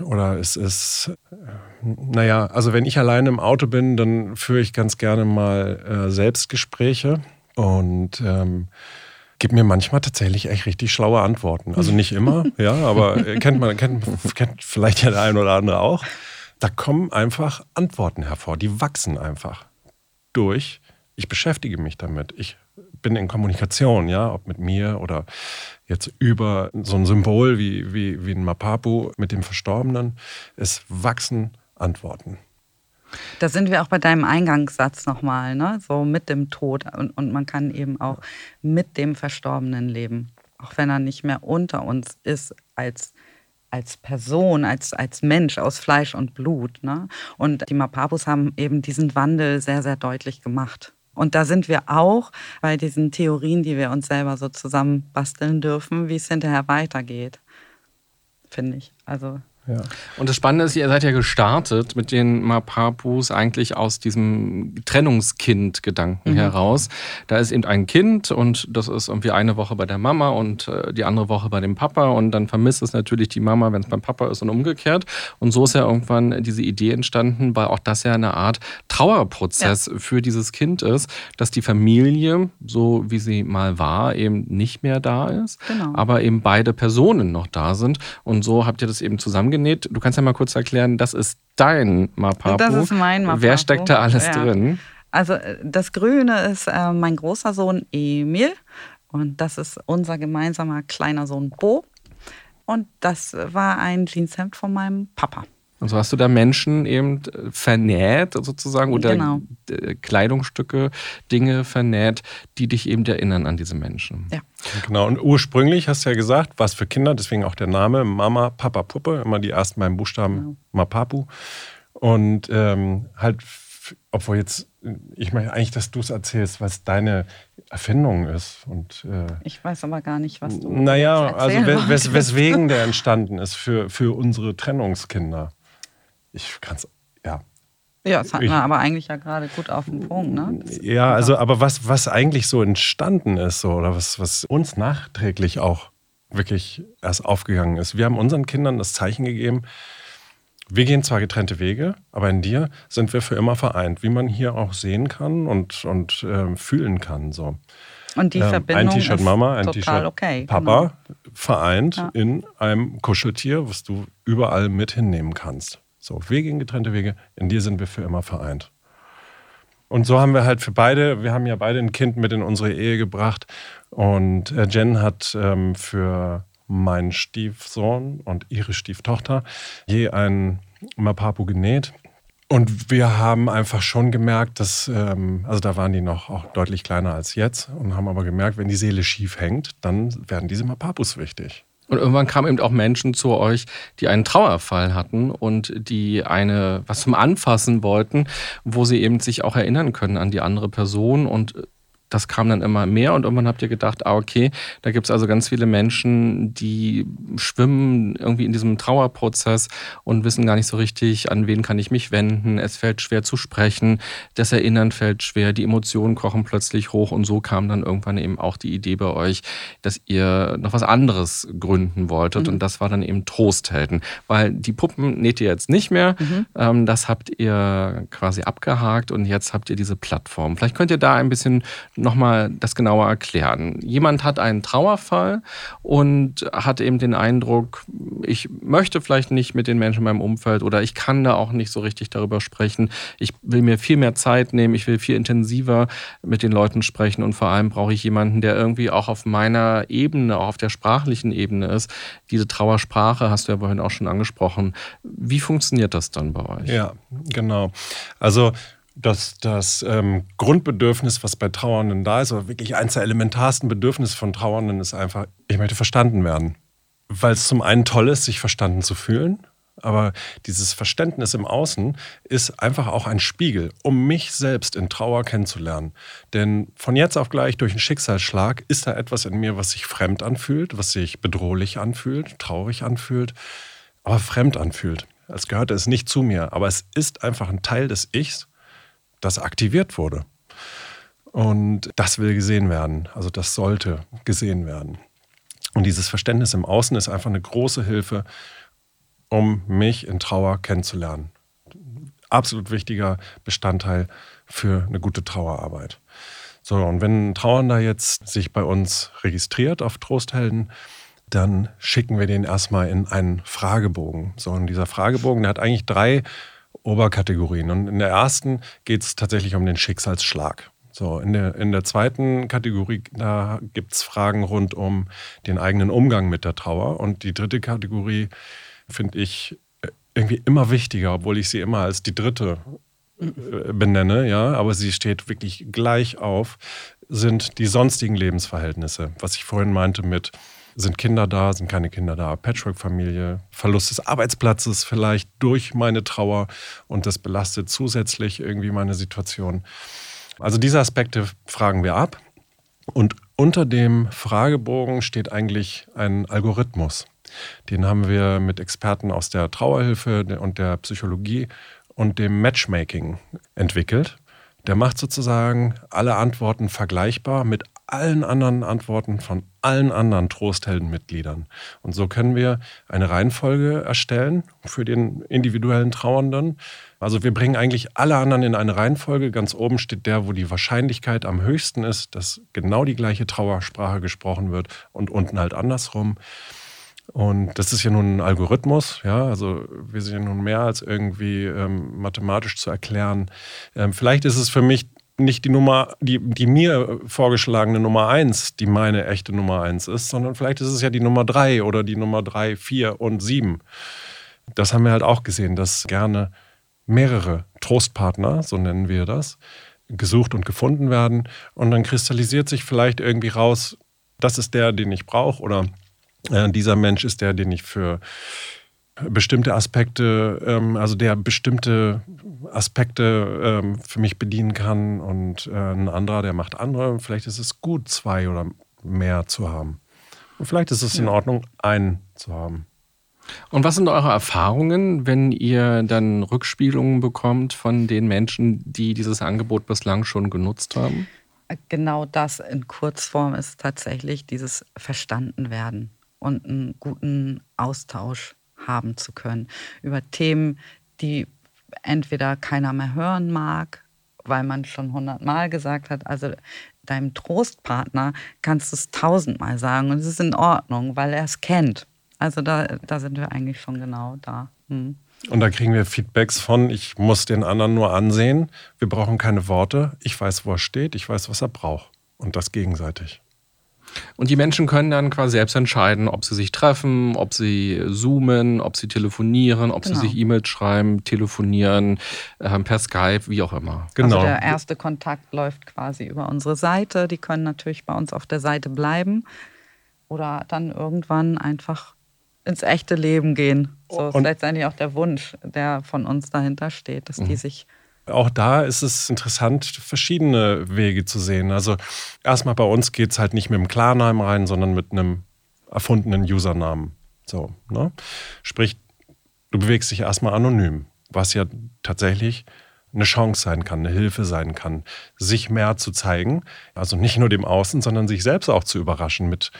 oder es ist, äh, naja, also wenn ich alleine im Auto bin, dann führe ich ganz gerne mal äh, Selbstgespräche und ähm, gebe mir manchmal tatsächlich echt richtig schlaue Antworten. Also nicht immer, [laughs] ja, aber äh, kennt man, kennt, kennt vielleicht ja der ein oder andere auch. Da kommen einfach Antworten hervor, die wachsen einfach durch. Ich beschäftige mich damit. Ich bin in Kommunikation, ja, ob mit mir oder jetzt über so ein Symbol wie, wie, wie ein Mapapu mit dem Verstorbenen. Es wachsen Antworten. Da sind wir auch bei deinem Eingangssatz nochmal, ne? so mit dem Tod. Und, und man kann eben auch mit dem Verstorbenen leben. Auch wenn er nicht mehr unter uns ist als, als Person, als, als Mensch aus Fleisch und Blut. Ne? Und die Mapapus haben eben diesen Wandel sehr, sehr deutlich gemacht. Und da sind wir auch bei diesen Theorien, die wir uns selber so zusammen basteln dürfen, wie es hinterher weitergeht. Finde ich. Also Ja. Und das Spannende ist, ihr seid ja gestartet mit den Mapapus eigentlich aus diesem Trennungskind-Gedanken heraus. Da ist eben ein Kind und das ist irgendwie eine Woche bei der Mama und äh, die andere Woche bei dem Papa und dann vermisst es natürlich die Mama, wenn es beim Papa ist und umgekehrt. Und so ist ja irgendwann diese Idee entstanden, weil auch das ja eine Art Trauerprozess für dieses Kind ist, dass die Familie, so wie sie mal war, eben nicht mehr da ist, Genau. aber eben beide Personen noch da sind. Und so habt ihr das eben zusammengenäht. Du kannst ja mal kurz erklären, das ist dein Mapapu. Das ist mein Mapapu. Wer steckt da alles Ja. drin? Also äh, das Grüne ist äh, mein großer Sohn Emil und das ist unser gemeinsamer kleiner Sohn Bo. Und das war ein Jeanshemd von meinem Papa. Und so hast du da Menschen eben äh, vernäht sozusagen oder Genau. äh, Kleidungsstücke, Dinge vernäht, die dich eben erinnern an diese Menschen. Ja. Genau, und ursprünglich hast du ja gesagt, was für Kinder, deswegen auch der Name Mama, Papa, Puppe, immer die ersten beiden Buchstaben Genau. Mapapu. Und ähm, halt, obwohl jetzt, ich meine eigentlich, dass du es erzählst, was deine Erfindung ist. Und äh, Ich weiß aber gar nicht, was du. naja, also wes, wes, weswegen der entstanden ist für, für unsere Trennungskinder. Ich kann es, ja. Ja, das hatten wir aber eigentlich ja gerade gut auf den Punkt, ne? Das Ja, also, aber was, was eigentlich so entstanden ist, so, oder was, was uns nachträglich auch wirklich erst aufgegangen ist. Wir haben unseren Kindern das Zeichen gegeben, wir gehen zwar getrennte Wege, aber in dir sind wir für immer vereint, wie man hier auch sehen kann und, und ähm, fühlen kann. So. Und die Ähm, Verbindung ein T-Shirt Mama, ein T-Shirt okay. Papa vereint Ja. in einem Kuscheltier, was du überall mit hinnehmen kannst. So, wir gehen getrennte Wege, in dir sind wir für immer vereint. Und so haben wir halt für beide, wir haben ja beide ein Kind mit in unsere Ehe gebracht. Und äh, Jen hat ähm, für meinen Stiefsohn und ihre Stieftochter je ein Mapapu genäht. Und wir haben einfach schon gemerkt, dass, ähm, also da waren die noch auch deutlich kleiner als jetzt und haben aber gemerkt, wenn die Seele schief hängt, dann werden diese Mapapus wichtig. Und irgendwann kamen eben auch Menschen zu euch, die einen Trauerfall hatten und die eine was zum Anfassen wollten, wo sie eben sich auch erinnern können an die andere Person und das kam dann immer mehr und irgendwann habt ihr gedacht, ah, okay, da gibt es also ganz viele Menschen, die schwimmen irgendwie in diesem Trauerprozess und wissen gar nicht so richtig, an wen kann ich mich wenden. Es fällt schwer zu sprechen, das Erinnern fällt schwer, die Emotionen kochen plötzlich hoch und so kam dann irgendwann eben auch die Idee bei euch, dass ihr noch was anderes gründen wolltet und das war dann eben Trosthelden, weil die Puppen näht ihr jetzt nicht mehr, ähm, das habt ihr quasi abgehakt und jetzt habt ihr diese Plattform. Vielleicht könnt ihr da ein bisschen nochmal das genauer erklären. Jemand hat einen Trauerfall und hat eben den Eindruck, ich möchte vielleicht nicht mit den Menschen in meinem Umfeld oder ich kann da auch nicht so richtig darüber sprechen. Ich will mir viel mehr Zeit nehmen, ich will viel intensiver mit den Leuten sprechen und vor allem brauche ich jemanden, der irgendwie auch auf meiner Ebene, auch auf der sprachlichen Ebene ist. Diese Trauersprache hast du ja vorhin auch schon angesprochen. Wie funktioniert das dann bei euch? Ja, genau. Also das, das ähm, Grundbedürfnis, was bei Trauernden da ist, oder wirklich eines der elementarsten Bedürfnisse von Trauernden, ist einfach, ich möchte verstanden werden. Weil es zum einen toll ist, sich verstanden zu fühlen, aber dieses Verständnis im Außen ist einfach auch ein Spiegel, um mich selbst in Trauer kennenzulernen. Denn von jetzt auf gleich durch einen Schicksalsschlag ist da etwas in mir, was sich fremd anfühlt, was sich bedrohlich anfühlt, traurig anfühlt, aber fremd anfühlt. Als gehörte es nicht zu mir, aber es ist einfach ein Teil des Ichs, das aktiviert wurde. Und das will gesehen werden. Also das sollte gesehen werden. Und dieses Verständnis im Außen ist einfach eine große Hilfe, um mich in Trauer kennenzulernen. Absolut wichtiger Bestandteil für eine gute Trauerarbeit. So, und wenn ein Trauernder jetzt sich bei uns registriert auf Trosthelden, dann schicken wir den erstmal in einen Fragebogen. So, und dieser Fragebogen, der hat eigentlich drei Oberkategorien. Und in der ersten geht es tatsächlich um den Schicksalsschlag. So, in der, in der zweiten Kategorie, da gibt es Fragen rund um den eigenen Umgang mit der Trauer. Und die dritte Kategorie finde ich äh, irgendwie immer wichtiger, obwohl ich sie immer als die dritte äh, benenne, ja, aber sie steht wirklich gleich auf, sind die sonstigen Lebensverhältnisse. Was ich vorhin meinte mit, sind Kinder da, sind keine Kinder da, Patchwork-Familie, Verlust des Arbeitsplatzes vielleicht durch meine Trauer und das belastet zusätzlich irgendwie meine Situation. Also diese Aspekte fragen wir ab und unter dem Fragebogen steht eigentlich ein Algorithmus. Den haben wir mit Experten aus der Trauerhilfe und der Psychologie und dem Matchmaking entwickelt. Der macht sozusagen alle Antworten vergleichbar mit allen anderen Antworten von allen anderen Trostheldenmitgliedern. Und so können wir eine Reihenfolge erstellen für den individuellen Trauernden. Also wir bringen eigentlich alle anderen in eine Reihenfolge. Ganz oben steht der, wo die Wahrscheinlichkeit am höchsten ist, dass genau die gleiche Trauersprache gesprochen wird und unten halt andersrum. Und das ist ja nun ein Algorithmus, ja, also wir sind ja nun mehr als irgendwie ähm, mathematisch zu erklären. Ähm, vielleicht ist es für mich nicht die Nummer, die, die mir vorgeschlagene Nummer eins, die meine echte Nummer eins ist, sondern vielleicht ist es ja die Nummer drei oder die Nummer drei, vier und sieben. das haben wir halt auch gesehen, dass gerne mehrere Trostpartner, so nennen wir das, gesucht und gefunden werden. Und dann kristallisiert sich vielleicht irgendwie raus, das ist der, den ich brauche oder äh, dieser Mensch ist der, den ich für bestimmte Aspekte, ähm, also der bestimmte Aspekte ähm, für mich bedienen kann und äh, ein anderer, der macht andere. Vielleicht ist es gut, zwei oder mehr zu haben. Und vielleicht ist es in Ordnung, einen zu haben. Und was sind eure Erfahrungen, wenn ihr dann Rückspielungen bekommt von den Menschen, die dieses Angebot bislang schon genutzt haben? Genau das in Kurzform ist tatsächlich dieses Verstandenwerden und einen guten Austausch haben zu können über Themen, die entweder keiner mehr hören mag, weil man schon hundertmal gesagt hat, also deinem Trostpartner kannst du es tausendmal sagen und es ist in Ordnung, weil er es kennt. Also da, da sind wir eigentlich schon genau da. Hm. Und da kriegen wir Feedbacks von, ich muss den anderen nur ansehen, wir brauchen keine Worte, ich weiß, wo er steht, ich weiß, was er braucht. Und das gegenseitig. Und die Menschen können dann quasi selbst entscheiden, ob sie sich treffen, ob sie zoomen, ob sie telefonieren, ob genau. sie sich E-Mails schreiben, telefonieren, äh, per Skype, wie auch immer. Genau. Also der erste Kontakt läuft quasi über unsere Seite. Die können natürlich bei uns auf der Seite bleiben oder dann irgendwann einfach ins echte Leben gehen. So ist letztendlich auch der Wunsch, der von uns dahinter steht, dass mhm. die sich auch da ist es interessant, verschiedene Wege zu sehen. Also erstmal bei uns geht es halt nicht mit dem Klarnamen rein, sondern mit einem erfundenen Usernamen. So, ne? Sprich, du bewegst dich erstmal anonym, was ja tatsächlich eine Chance sein kann, eine Hilfe sein kann, sich mehr zu zeigen. Also nicht nur dem Außen, sondern sich selbst auch zu überraschen mit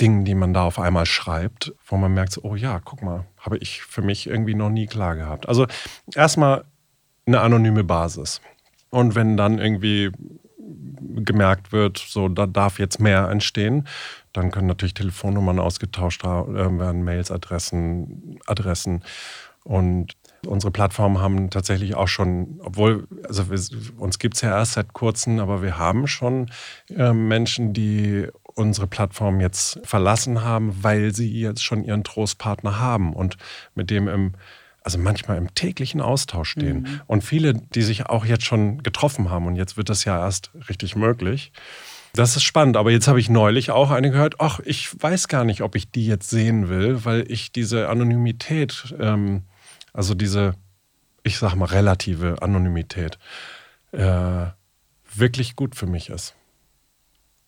Dingen, die man da auf einmal schreibt, wo man merkt, oh ja, guck mal, habe ich für mich irgendwie noch nie klar gehabt. Also erstmal eine anonyme Basis. Und wenn dann irgendwie gemerkt wird, so da darf jetzt mehr entstehen, dann können natürlich Telefonnummern ausgetauscht werden, Mails, Adressen, Adressen. Und unsere Plattformen haben tatsächlich auch schon, obwohl, also wir, uns gibt es ja erst seit kurzem, aber wir haben schon äh, Menschen, die unsere Plattform jetzt verlassen haben, weil sie jetzt schon ihren Trostpartner haben und mit dem im also manchmal im täglichen Austausch stehen. Mhm. Und viele, die sich auch jetzt schon getroffen haben und jetzt wird das ja erst richtig möglich. Das ist spannend, aber jetzt habe ich neulich auch eine gehört, ach, ich weiß gar nicht, ob ich die jetzt sehen will, weil ich diese Anonymität, ähm, also diese, ich sage mal, relative Anonymität, äh, wirklich gut für mich ist.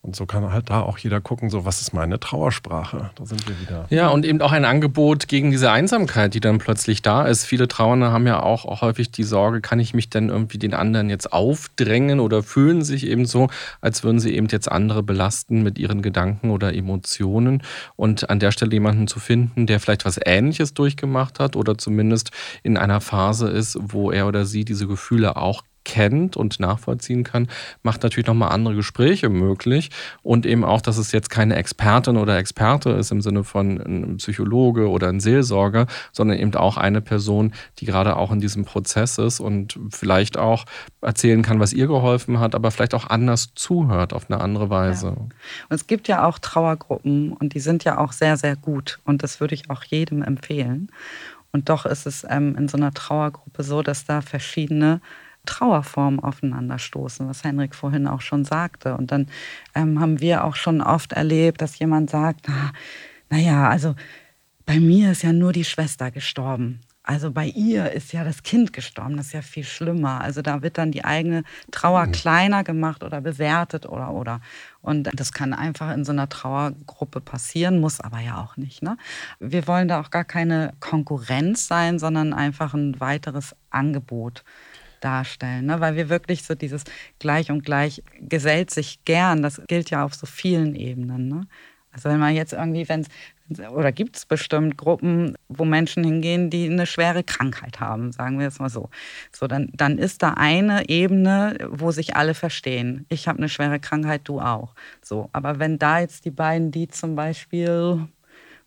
Und so kann halt da auch jeder gucken, so was ist meine Trauersprache. Da sind wir wieder. Ja, und eben auch ein Angebot gegen diese Einsamkeit, die dann plötzlich da ist. Viele Trauernde haben ja auch, auch häufig die Sorge, kann ich mich denn irgendwie den anderen jetzt aufdrängen oder fühlen sich eben so, als würden sie eben jetzt andere belasten mit ihren Gedanken oder Emotionen. Und an der Stelle jemanden zu finden, der vielleicht was Ähnliches durchgemacht hat oder zumindest in einer Phase ist, wo er oder sie diese Gefühle auch kennt und nachvollziehen kann, macht natürlich nochmal andere Gespräche möglich und eben auch, dass es jetzt keine Expertin oder Experte ist im Sinne von einem Psychologe oder ein Seelsorger, sondern eben auch eine Person, die gerade auch in diesem Prozess ist und vielleicht auch erzählen kann, was ihr geholfen hat, aber vielleicht auch anders zuhört auf eine andere Weise. Ja. Und es gibt ja auch Trauergruppen und die sind ja auch sehr, sehr gut und das würde ich auch jedem empfehlen. Und doch ist es ähm, in so einer Trauergruppe so, dass da verschiedene Trauerformen aufeinanderstoßen, was Henrik vorhin auch schon sagte. Und dann ähm, haben wir auch schon oft erlebt, dass jemand sagt, na, naja, also bei mir ist ja nur die Schwester gestorben. Also bei ihr ist ja das Kind gestorben, das ist ja viel schlimmer. Also da wird dann die eigene Trauer mhm. kleiner gemacht oder bewertet oder oder. Und das kann einfach in so einer Trauergruppe passieren, muss aber ja auch nicht. Ne? Wir wollen da auch gar keine Konkurrenz sein, sondern einfach ein weiteres Angebot darstellen, ne? weil wir wirklich so dieses Gleich und Gleich gesellt sich gern, das gilt ja auf so vielen Ebenen. Ne? Also wenn man jetzt irgendwie, wenn oder gibt es bestimmt Gruppen, wo Menschen hingehen, die eine schwere Krankheit haben, sagen wir es mal so. So, dann, dann ist da eine Ebene, wo sich alle verstehen. Ich habe eine schwere Krankheit, du auch. So, aber wenn da jetzt die beiden, die zum Beispiel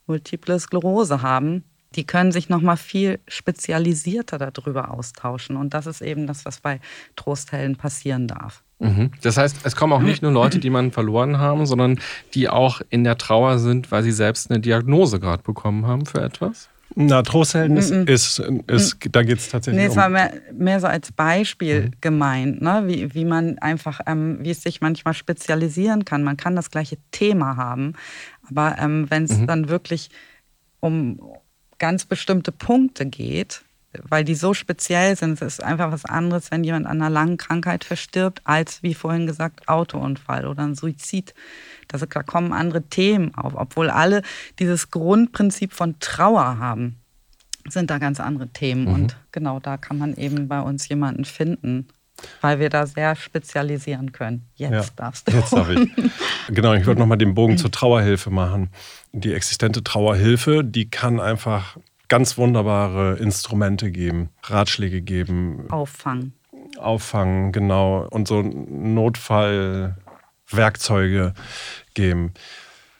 multiple Sklerose haben, die können sich noch mal viel spezialisierter darüber austauschen. Und das ist eben das, was bei Trosthelden passieren darf. Mhm. Das heißt, es kommen auch nicht nur Leute, die man verloren haben, sondern die auch in der Trauer sind, weil sie selbst eine Diagnose gerade bekommen haben für etwas? Na, Trosthelden ist, ist, ist, da geht es tatsächlich Nee, es um. war mehr, mehr so als Beispiel gemeint, ne? wie, wie man einfach, ähm, wie es sich manchmal spezialisieren kann. Man kann das gleiche Thema haben, aber ähm, wenn es dann wirklich um ganz bestimmte Punkte geht, weil die so speziell sind, es ist einfach was anderes, wenn jemand an einer langen Krankheit verstirbt, als wie vorhin gesagt Autounfall oder ein Suizid. Das, da kommen andere Themen auf, obwohl alle dieses Grundprinzip von Trauer haben sind da ganz andere Themen. Und genau da kann man eben bei uns jemanden finden, weil wir da sehr spezialisieren können. Jetzt Ja, darfst du. Jetzt darf ich. [laughs] Genau, ich wollte nochmal den Bogen zur Trauerhilfe machen. Die existente Trauerhilfe, die kann einfach ganz wunderbare Instrumente geben, Ratschläge geben, Auffangen. auffangen, genau, und so Notfallwerkzeuge geben.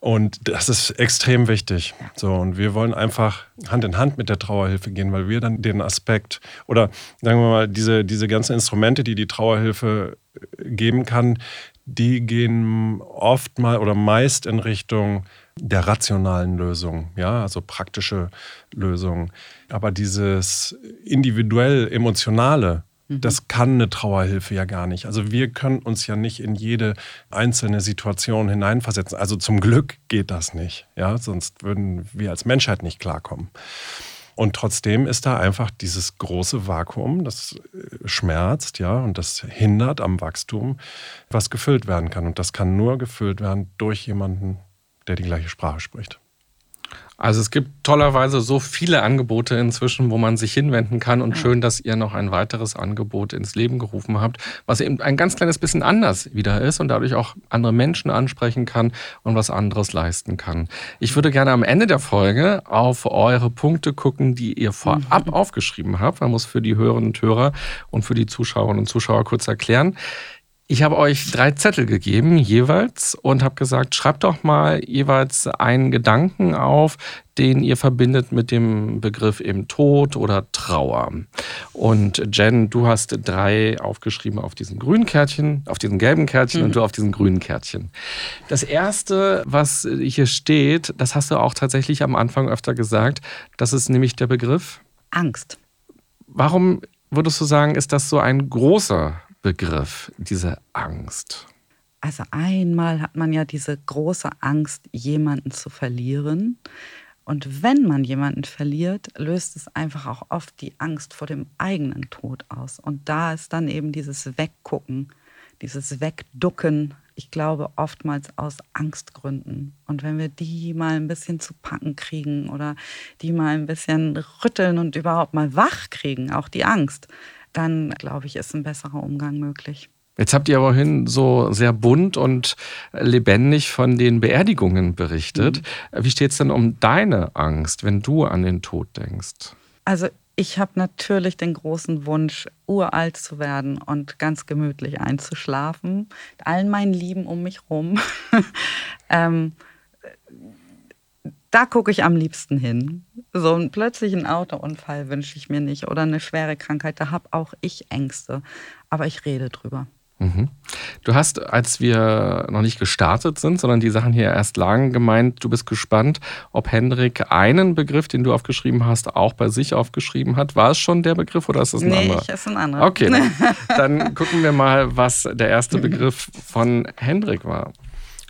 Und das ist extrem wichtig. So, und wir wollen einfach Hand in Hand mit der Trauerhilfe gehen, weil wir dann den Aspekt oder sagen wir mal, diese, diese ganzen Instrumente, die die Trauerhilfe äh, geben kann, die gehen oft mal oder meist in Richtung der rationalen Lösung, ja, also praktische Lösungen. Aber dieses individuell emotionale, das kann eine Trauerhilfe ja gar nicht. Also wir können uns ja nicht in jede einzelne Situation hineinversetzen. Also zum Glück geht das nicht, ja, sonst würden wir als Menschheit nicht klarkommen. Und trotzdem ist da einfach dieses große Vakuum, das äh, schmerzt, ja, und das hindert am Wachstum, was gefüllt werden kann. Und das kann nur gefüllt werden durch jemanden, der die gleiche Sprache spricht. Also es gibt tollerweise so viele Angebote inzwischen, wo man sich hinwenden kann und schön, dass ihr noch ein weiteres Angebot ins Leben gerufen habt, was eben ein ganz kleines bisschen anders wieder ist und dadurch auch andere Menschen ansprechen kann und was anderes leisten kann. Ich würde gerne am Ende der Folge auf eure Punkte gucken, die ihr vorab aufgeschrieben habt. Man muss für die Hörerinnen und Hörer und für die Zuschauerinnen und Zuschauer kurz erklären. Ich habe euch drei Zettel gegeben, jeweils, und habe gesagt, schreibt doch mal jeweils einen Gedanken auf, den ihr verbindet mit dem Begriff eben Tod oder Trauer. Und Jen, du hast drei aufgeschrieben auf diesem grünen Kärtchen, auf diesem gelben Kärtchen und du auf diesem grünen Kärtchen. Das erste, was hier steht, das hast du auch tatsächlich am Anfang öfter gesagt, das ist nämlich der Begriff. Angst. Warum würdest du sagen, ist das so ein großer Begriff, diese Angst? Also einmal hat man ja diese große Angst, jemanden zu verlieren. Und wenn man jemanden verliert, löst es einfach auch oft die Angst vor dem eigenen Tod aus. Und da ist dann eben dieses Weggucken, dieses Wegducken, ich glaube oftmals aus Angstgründen. Und wenn wir die mal ein bisschen zu packen kriegen oder die mal ein bisschen rütteln und überhaupt mal wach kriegen, auch die Angst, dann glaube ich, ist ein besserer Umgang möglich. Jetzt habt ihr aber hin so sehr bunt und lebendig von den Beerdigungen berichtet. Wie steht es denn um deine Angst, wenn du an den Tod denkst? Also ich habe natürlich den großen Wunsch, uralt zu werden und ganz gemütlich einzuschlafen. Mit allen meinen Lieben um mich rum. [laughs] ähm, da gucke ich am liebsten hin. So einen plötzlichen Autounfall wünsche ich mir nicht oder eine schwere Krankheit. Da habe auch ich Ängste. Aber ich rede drüber. Mhm. Du hast, als wir noch nicht gestartet sind, sondern die Sachen hier erst lagen, gemeint, du bist gespannt, ob Hendrik einen Begriff, den du aufgeschrieben hast, auch bei sich aufgeschrieben hat. War es schon der Begriff oder ist es ein nee, anderer? ich ist ein anderer. Okay, [laughs] dann gucken wir mal, was der erste [laughs] Begriff von Hendrik war.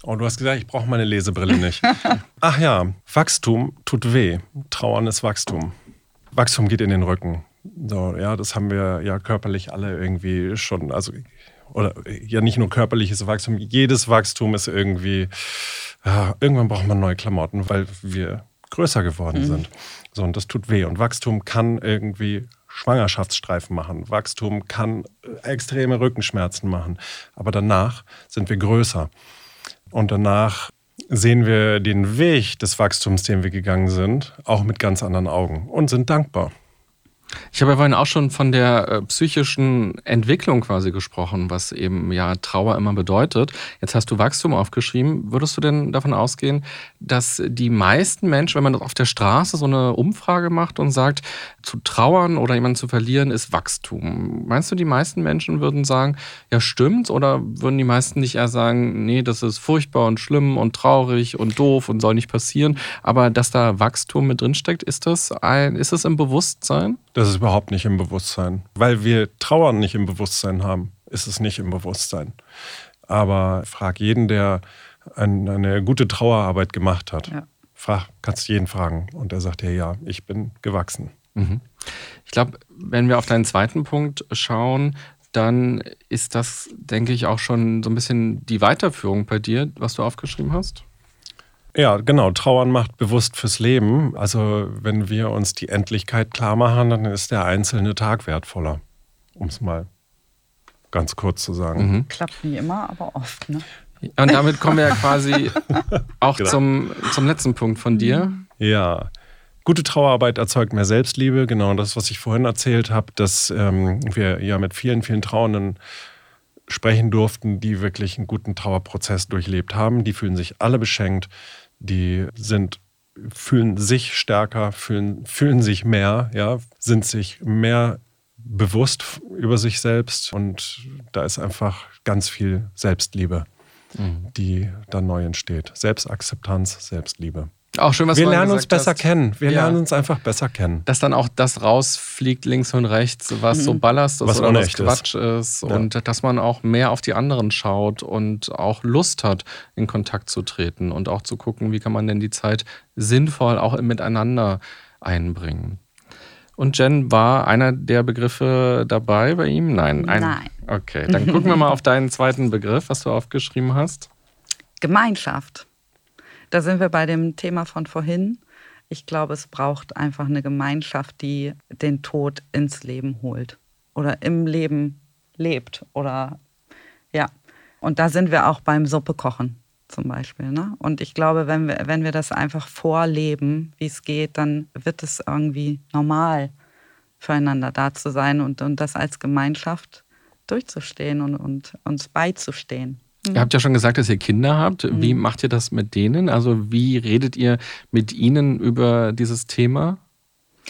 Oh, du hast gesagt, ich brauche meine Lesebrille nicht. [laughs] Ach ja, Wachstum tut weh. Trauern ist Wachstum. Wachstum geht in den Rücken. So, ja, das haben wir ja körperlich alle irgendwie schon. Also, oder ja, nicht nur körperliches Wachstum, jedes Wachstum ist irgendwie. Ja, irgendwann braucht man neue Klamotten, weil wir größer geworden sind. So, und das tut weh. Und Wachstum kann irgendwie Schwangerschaftsstreifen machen. Wachstum kann äh, extreme Rückenschmerzen machen. Aber danach sind wir größer. Und danach sehen wir den Weg des Wachstums, den wir gegangen sind, auch mit ganz anderen Augen und sind dankbar. Ich habe ja vorhin auch schon von der äh, psychischen Entwicklung quasi gesprochen, was eben ja Trauer immer bedeutet. Jetzt hast du Wachstum aufgeschrieben. Würdest du denn davon ausgehen, dass die meisten Menschen, wenn man auf der Straße so eine Umfrage macht und sagt, zu trauern oder jemanden zu verlieren ist Wachstum. Meinst du, die meisten Menschen würden sagen, ja stimmt? Oder würden die meisten nicht eher sagen, nee, das ist furchtbar und schlimm und traurig und doof und soll nicht passieren? Aber dass da Wachstum mit drinsteckt, ist das, ein, ist das im Bewusstsein? Das ist überhaupt nicht im Bewusstsein. Weil wir Trauern nicht im Bewusstsein haben, ist es nicht im Bewusstsein. Aber frag jeden, der eine gute Trauerarbeit gemacht hat. Ja. Frag, kannst jeden fragen. Und er sagt dir, ja, ich bin gewachsen. Mhm. Ich glaube, wenn wir auf deinen zweiten Punkt schauen, dann ist das, denke ich, auch schon so ein bisschen die Weiterführung bei dir, was du aufgeschrieben hast. Ja, genau. Trauern macht bewusst fürs Leben. Also wenn wir uns die Endlichkeit klar machen, dann ist der einzelne Tag wertvoller. Um es mal ganz kurz zu sagen. Mhm. Klappt nie immer, aber oft. Ne? Und damit kommen wir ja quasi [laughs] auch genau. zum, zum letzten Punkt von dir. Ja. Gute Trauerarbeit erzeugt mehr Selbstliebe. Genau das, was ich vorhin erzählt habe, dass ähm, wir ja mit vielen, vielen Trauernden sprechen durften, die wirklich einen guten Trauerprozess durchlebt haben. Die fühlen sich alle beschenkt die sind, fühlen sich stärker, fühlen, fühlen sich mehr, ja, sind sich mehr bewusst über sich selbst und da ist einfach ganz viel Selbstliebe, mhm. die dann neu entsteht. Selbstakzeptanz, Selbstliebe. Auch schön, was wir lernen uns besser hast. kennen. Wir ja. lernen uns einfach besser kennen. Dass dann auch das rausfliegt links und rechts, was mhm. so Ballast ist was oder was Quatsch ist. ist. Ja. Und dass man auch mehr auf die anderen schaut und auch Lust hat, in Kontakt zu treten und auch zu gucken, wie kann man denn die Zeit sinnvoll auch miteinander einbringen. Und Jen, war einer der Begriffe dabei bei ihm? Nein. Ein, Nein. Okay, dann gucken wir mal [laughs] auf deinen zweiten Begriff, was du aufgeschrieben hast. Gemeinschaft. Da sind wir bei dem Thema von vorhin. Ich glaube, es braucht einfach eine Gemeinschaft, die den Tod ins Leben holt oder im Leben lebt oder ja. Und da sind wir auch beim Suppekochen zum Beispiel. Ne? Und ich glaube, wenn wir, wenn wir das einfach vorleben, wie es geht, dann wird es irgendwie normal füreinander da zu sein und, und das als Gemeinschaft durchzustehen und, und uns beizustehen. Mhm. Ihr habt ja schon gesagt, dass ihr Kinder habt. Mhm. Wie macht ihr das mit denen? Also wie redet ihr mit ihnen über dieses Thema?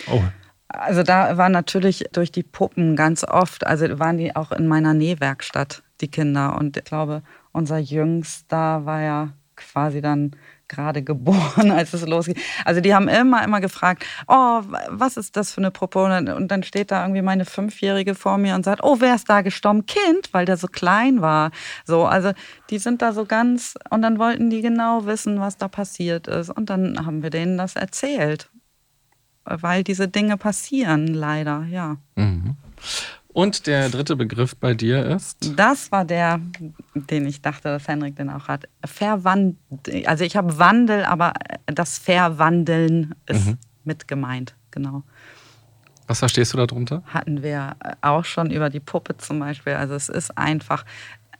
Oh. Also da war natürlich durch die Puppen ganz oft, also waren die auch in meiner Nähwerkstatt, die Kinder. Und ich glaube, unser Jüngster war ja quasi dann gerade geboren, [laughs] als es losging. Also die haben immer, immer gefragt, oh, was ist das für eine Proponent? Und dann steht da irgendwie meine Fünfjährige vor mir und sagt, oh, wer ist da gestorben? Kind, weil der so klein war. So, also die sind da so ganz, und dann wollten die genau wissen, was da passiert ist. Und dann haben wir denen das erzählt. Weil diese Dinge passieren, leider, ja. Mhm. Und der dritte Begriff bei dir ist? Das war der, den ich dachte, dass Henrik den auch hat. Verwandel. Also ich habe Wandel, aber das Verwandeln ist mhm. mit gemeint, genau. Was verstehst du darunter? Hatten wir auch schon über die Puppe zum Beispiel. Also es ist einfach,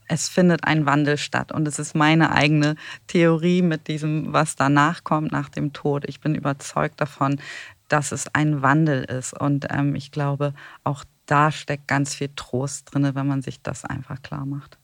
es findet ein Wandel statt. Und es ist meine eigene Theorie mit diesem, was danach kommt, nach dem Tod. Ich bin überzeugt davon, dass es ein Wandel ist. Und ähm, ich glaube, auch da steckt ganz viel Trost drin, wenn man sich das einfach klar macht.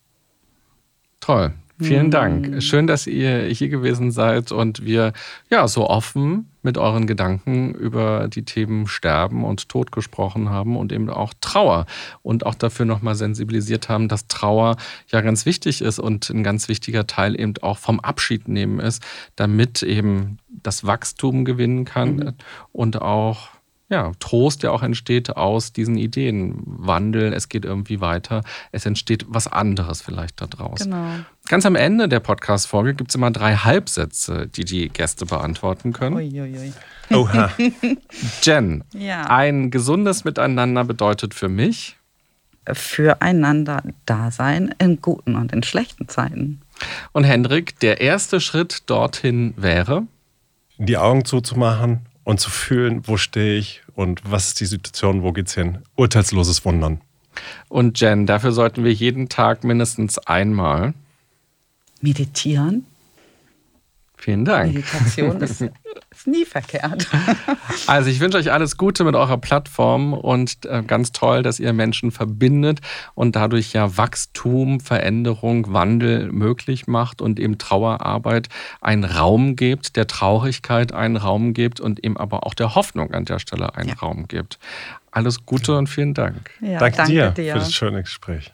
Toll. Vielen Dank. Mhm. Schön, dass ihr hier gewesen seid und wir ja so offen mit euren Gedanken über die Themen Sterben und Tod gesprochen haben und eben auch Trauer und auch dafür nochmal sensibilisiert haben, dass Trauer ja ganz wichtig ist und ein ganz wichtiger Teil eben auch vom Abschied nehmen ist, damit eben das Wachstum gewinnen kann mhm. und auch ja, Trost, der auch entsteht aus diesen Ideen. Wandel, es geht irgendwie weiter, es entsteht was anderes vielleicht da draußen. Genau. Ganz am Ende der Podcast-Folge gibt es immer drei Halbsätze, die die Gäste beantworten können. Uiuiui. Oha. [laughs] Jen, ja. ein gesundes Miteinander bedeutet für mich? Füreinander da sein in guten und in schlechten Zeiten. Und Hendrik, der erste Schritt dorthin wäre? Die Augen zuzumachen und zu fühlen, wo stehe ich und was ist die Situation, wo geht's hin. Urteilsloses Wundern. Und Jen, dafür sollten wir jeden Tag mindestens einmal meditieren. Vielen Dank. Meditation ist [laughs] Ist nie verkehrt. [laughs] Also ich wünsche euch alles Gute mit eurer Plattform und äh, ganz toll, dass ihr Menschen verbindet und dadurch ja Wachstum, Veränderung, Wandel möglich macht und eben Trauerarbeit einen Raum gibt, der Traurigkeit einen Raum gibt und eben aber auch der Hoffnung an der Stelle einen ja. Raum gibt. Alles Gute und vielen Dank. Ja, danke, danke dir, dir für das schöne Gespräch.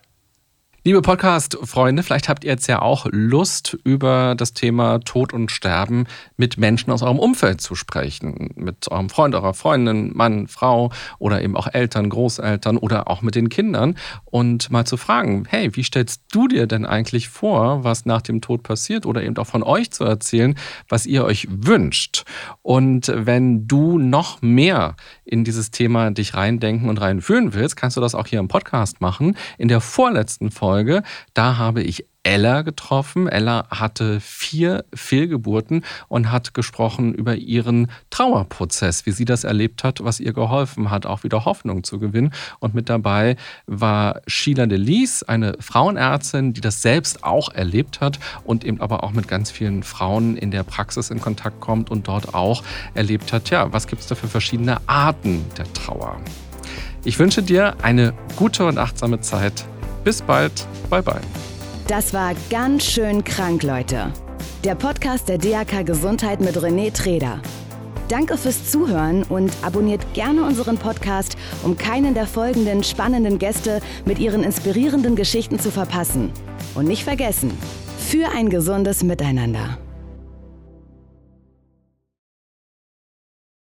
Liebe Podcast-Freunde, vielleicht habt ihr jetzt ja auch Lust, über das Thema Tod und Sterben mit Menschen aus eurem Umfeld zu sprechen. Mit eurem Freund, eurer Freundin, Mann, Frau oder eben auch Eltern, Großeltern oder auch mit den Kindern und mal zu fragen, hey, wie stellst du dir denn eigentlich vor, was nach dem Tod passiert oder eben auch von euch zu erzählen, was ihr euch wünscht. Und wenn du noch mehr in dieses Thema dich reindenken und reinfühlen willst, kannst du das auch hier im Podcast machen. In der vorletzten Folge Folge. Da habe ich Ella getroffen. Ella hatte vier Fehlgeburten und hat gesprochen über ihren Trauerprozess, wie sie das erlebt hat, was ihr geholfen hat, auch wieder Hoffnung zu gewinnen. Und mit dabei war Sheila Delis, eine Frauenärztin, die das selbst auch erlebt hat und eben aber auch mit ganz vielen Frauen in der Praxis in Kontakt kommt und dort auch erlebt hat, ja, was gibt es da für verschiedene Arten der Trauer. Ich wünsche dir eine gute und achtsame Zeit bis bald. Bye bye. Das war ganz schön krank, Leute. Der Podcast der DAK Gesundheit mit René Treder. Danke fürs Zuhören und abonniert gerne unseren Podcast, um keinen der folgenden spannenden Gäste mit ihren inspirierenden Geschichten zu verpassen. Und nicht vergessen, für ein gesundes Miteinander.